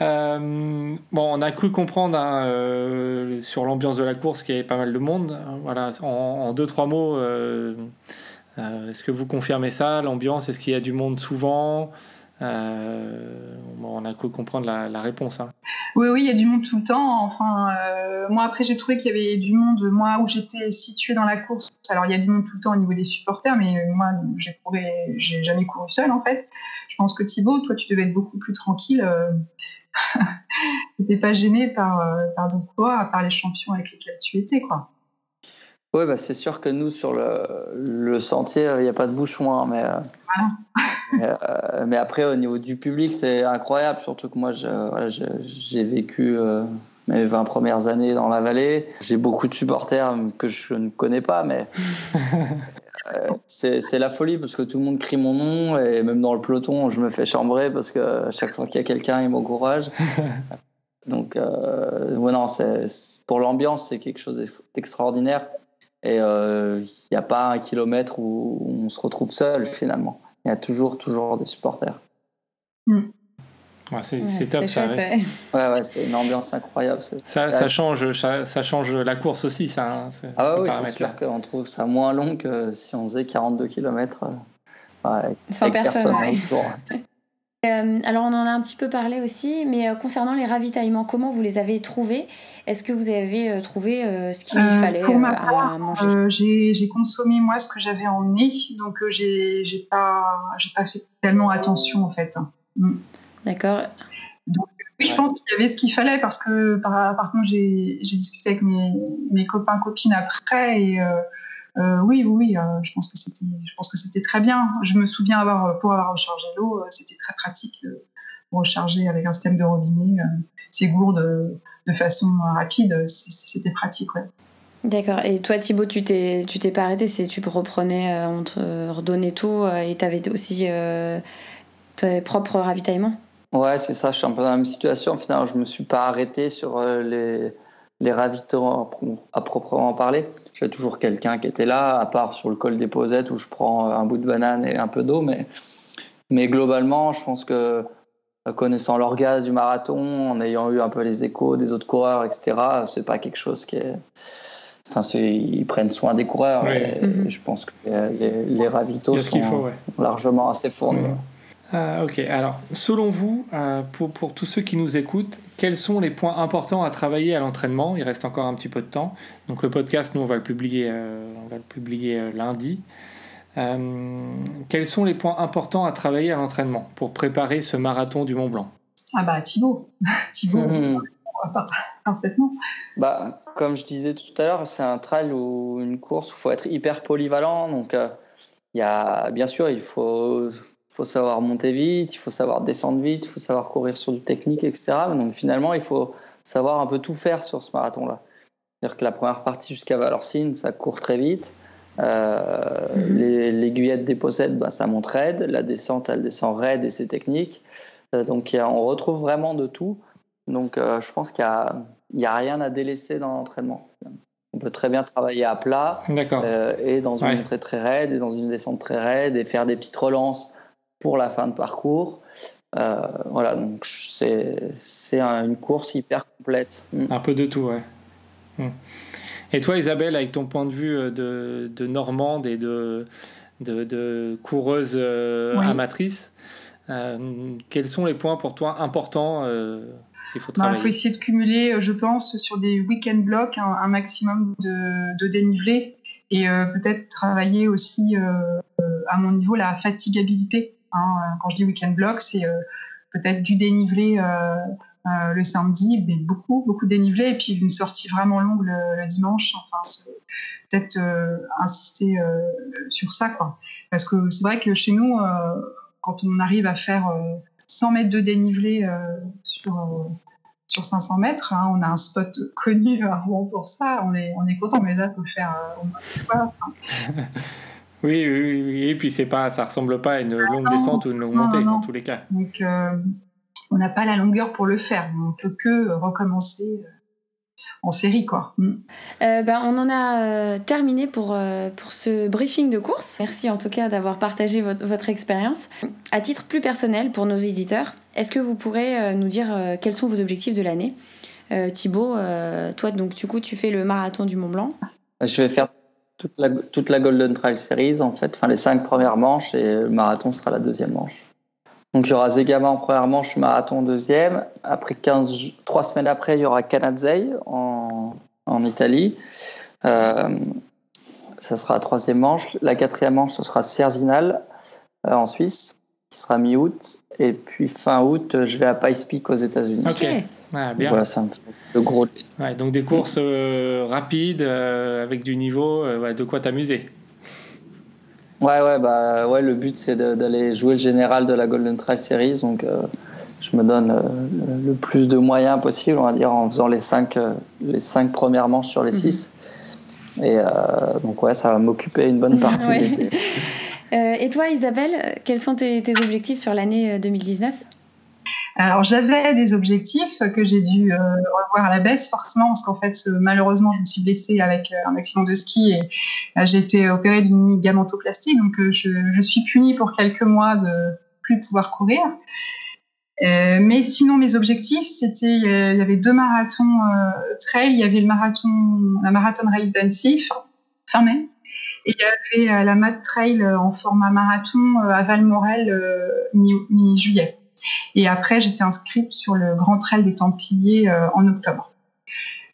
D: Euh, bon, on a cru comprendre hein, euh, sur l'ambiance de la course qu'il y avait pas mal de monde. Voilà, en, deux trois mots, euh, est-ce que vous confirmez ça L'ambiance, est-ce qu'il y a du monde souvent? On a cru comprendre la, réponse. Hein.
E: Oui, oui, il y a du monde tout le temps. Enfin, moi après, j'ai trouvé qu'il y avait du monde. Moi, où j'étais située dans la course, alors il y a du monde tout le temps au niveau des supporters, mais moi, j'ai j'ai jamais couru seul en fait. Je pense que Thibaut, toi, tu devais être beaucoup plus tranquille n'étais pas gêné par, euh, par à part les champions avec lesquels tu étais, quoi.
F: Oui, bah c'est sûr que nous, sur le, le sentier, il n'y a pas de bouchon, hein, mais, euh, euh, mais, après, au niveau du public, c'est incroyable, surtout que moi, j'ai vécu mes 20 premières années dans la vallée. J'ai beaucoup de supporters que je ne connais pas, mais Euh, c'est la folie parce que tout le monde crie mon nom et même dans le peloton, je me fais chambrer parce que chaque fois qu'il y a quelqu'un, il m'encourage. Donc, euh, non, pour l'ambiance, c'est quelque chose d'extraordinaire. Et euh, il n'y a pas un kilomètre où on se retrouve seul finalement. Il y a toujours, toujours des supporters.
D: Mm c'est top ça.
F: Ouais, ouais, c'est une ambiance incroyable.
D: Ça, ça, change, ça, change la course aussi, ça.
F: Hein, ah oui, c'est sûr qu'on trouve ça moins long que si on faisait 42 km. Euh, ouais,
C: Sans personne. euh, alors on en a un petit peu parlé aussi, mais euh, concernant les ravitaillements, comment vous les avez trouvés? Est-ce que vous avez euh, trouvé ce qu'il fallait
E: pour ma part, à manger? J'ai consommé moi ce que j'avais emmené, donc j'ai pas, pas fait tellement attention en fait. Mm.
C: D'accord.
E: Donc, oui, je pense qu'il y avait ce qu'il fallait parce que, par, par contre, j'ai discuté avec mes, mes, copains, copines après et oui, oui, euh, je pense que c'était, je pense que c'était très bien. Je me souviens avoir, pour avoir rechargé l'eau, c'était très pratique recharger avec un système de robinet ces gourdes de façon rapide. C'était pratique, ouais.
C: D'accord. Et toi, Thibaut, tu t'es, tu t'es pas arrêté, c'est tu reprenais, on te redonnait tout et tu avais aussi tes propres ravitaillements
F: Ouais, c'est ça, je suis un peu dans la même situation. Finalement, je ne me suis pas arrêté sur euh, les, les ravitaillements à proprement parler. J'avais toujours quelqu'un qui était là, à part sur le col des Posettes où je prends euh, un bout de banane et un peu d'eau. Mais, mais globalement, je pense que euh, connaissant l'orgasme du marathon, en ayant eu un peu les échos des autres coureurs, etc., c'est pas quelque chose qui est. Enfin, ils prennent soin des coureurs. Et mhm. Je pense que les, les ravitaux sont largement assez fournis.
D: Euh, ok, alors selon vous, euh, pour, pour, tous ceux qui nous écoutent, quels sont les points importants à travailler à l'entraînement? Il reste encore un petit peu de temps. Donc le podcast, nous, on va le publier, euh, on va le publier lundi. quels sont les points importants à travailler à l'entraînement pour préparer ce marathon du Mont Blanc
E: Ah bah Thibaut, Thibaut, mmh. parfaitement.
F: Bah, comme je disais tout à l'heure, c'est un trail ou une course où il faut être hyper polyvalent. Donc il y a, bien sûr, il faut faut savoir monter vite, il faut savoir descendre vite, il faut savoir courir sur du technique, etc. Donc finalement, il faut savoir un peu tout faire sur ce marathon-là. C'est-à-dire que la première partie jusqu'à Valorcine, ça court très vite. Euh, mhm. L'aiguillette des possèdes, bah, ça monte raide. La descente, elle descend raide et c'est technique. Euh, donc on retrouve vraiment de tout. Donc euh, je pense qu'il n'y a, a, rien à délaisser dans l'entraînement. On peut très bien travailler à plat euh, et dans une montée très raide et dans une descente très raide et faire des petites relances pour la fin de parcours. Euh, voilà, donc c'est une course hyper complète.
D: Mm. Un peu de tout, ouais. Mm. Et toi, Isabelle, avec ton point de vue euh, de, de Normande et de, de, de coureuse euh, amatrice, quels sont les points pour toi importants
E: il faut, bah, faut, essayer de cumuler, je pense, sur des week-end blocks un, maximum de, de, dénivelé et peut-être travailler aussi à mon niveau la fatigabilité. Hein, euh, quand je dis week-end block, c'est euh, peut-être du dénivelé euh, le samedi, mais beaucoup, beaucoup dénivelé, et puis une sortie vraiment longue le, dimanche. Enfin, peut-être insister sur ça. Parce que c'est vrai que chez nous, quand on arrive à faire 100 mètres de dénivelé sur sur 500 mètres. Hein, on a un spot connu à pour ça. On est, on est content, mais là, il faut faire.
D: Oui, oui, oui, et puis c'est pas, ça ressemble pas à une longue descente ou une longue montée dans tous les cas.
E: Donc, euh, on n'a pas la longueur pour le faire. On peut que recommencer euh, en série, quoi. Mm.
C: Euh, ben, on en a terminé pour, pour ce briefing de course. Merci en tout cas d'avoir partagé votre, votre, expérience. À titre plus personnel pour nos éditeurs, est-ce que vous pourrez nous dire quels sont vos objectifs de l'année? Thibaut, toi, donc du coup, tu fais le marathon du Mont Blanc.
F: Je vais faire toute la, toute la Golden Trail Series, en fait, enfin les cinq premières manches et le marathon sera la deuxième manche. Donc il y aura Zegama en première manche, marathon en deuxième. Après 15, trois semaines après, il y aura Canazei en, en Italie. Euh, ça sera la troisième manche. La quatrième manche, ce sera Cerzinal euh, en Suisse, qui sera mi-août. Et puis fin août, je vais à Pikes Peak aux États-Unis.
D: Ok.
F: Ah, bien. Voilà, c'est le gros.
D: Ouais, donc des courses euh, rapides euh, avec du niveau, euh, ouais, de quoi t'amuser.
F: Ouais, ouais, bah, ouais, le but c'est d'aller jouer le général de la Golden Trail Series. Donc je me donne le plus de moyens possible, on va dire, en faisant les cinq, les cinq premières manches sur les mhm. six. Et donc ouais, ça va m'occuper une bonne partie
C: et toi, Isabelle, quels sont tes, tes objectifs sur l'année 2019
E: alors j'avais des objectifs que j'ai dû euh, revoir à la baisse forcément parce qu'en fait euh, malheureusement je me suis blessée avec euh, un accident de ski et j'ai été opérée d'une ligamentoplastie donc je, suis punie pour quelques mois de plus pouvoir courir. mais sinon mes objectifs c'était il y avait deux marathons trail, il y avait le marathon la marathon race d'Annecy fin mai et il y avait la mat trail en format marathon à Valmorel mi-juillet. Et après, j'étais inscrite sur le Grand Trail des Templiers euh, en octobre.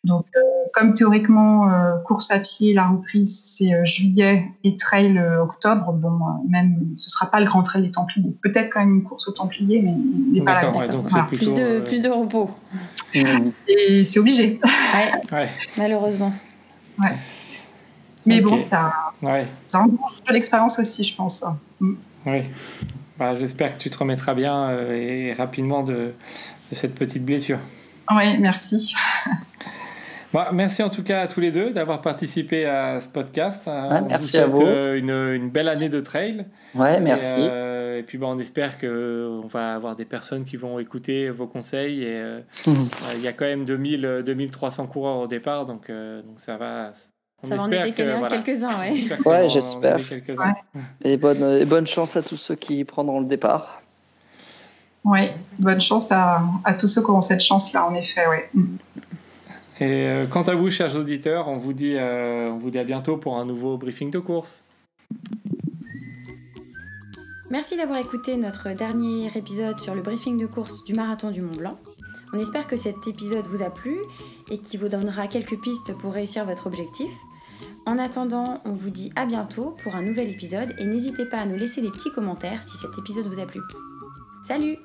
E: Donc, euh, comme théoriquement, euh, course à pied, la reprise, c'est juillet et trail octobre, bon, même, ce ne sera pas le Grand Trail des Templiers. Peut-être quand même une course aux Templiers, mais, pas la
C: plus, de, plus de repos.
E: Et c'est obligé.
C: Ouais, malheureusement.
E: Ouais. Mais bon, ça, ça de l'expérience aussi, je pense.
D: Oui. Bah, j'espère que tu te remettras bien euh, et rapidement de, cette petite blessure.
E: Oui, merci.
D: merci en tout cas à tous les deux d'avoir participé à ce podcast.
F: Euh, merci à vous.
D: Euh, une, une, belle année de trail.
F: Ouais, merci.
D: Et, puis bah, on espère qu'on va avoir des personnes qui vont écouter vos conseils. Et il y a quand même 2000, 2300 coureurs au départ, donc, donc ça va
C: ça va en aider quelques-uns, ouais.
F: Ouais, j'espère. Et bonne, bonne chance à tous ceux qui prendront le départ.
E: Oui, bonne chance à, à, tous ceux qui auront cette chance-là, en effet, ouais.
D: Et euh, quant à vous, chers auditeurs, on vous, dit, euh, on vous dit à bientôt pour un nouveau briefing de course.
C: Merci d'avoir écouté notre dernier épisode sur le briefing de course du marathon du Mont Blanc. On espère que cet épisode vous a plu et qu'il vous donnera quelques pistes pour réussir votre objectif. En attendant, on vous dit à bientôt pour un nouvel épisode et n'hésitez pas à nous laisser des petits commentaires si cet épisode vous a plu. Salut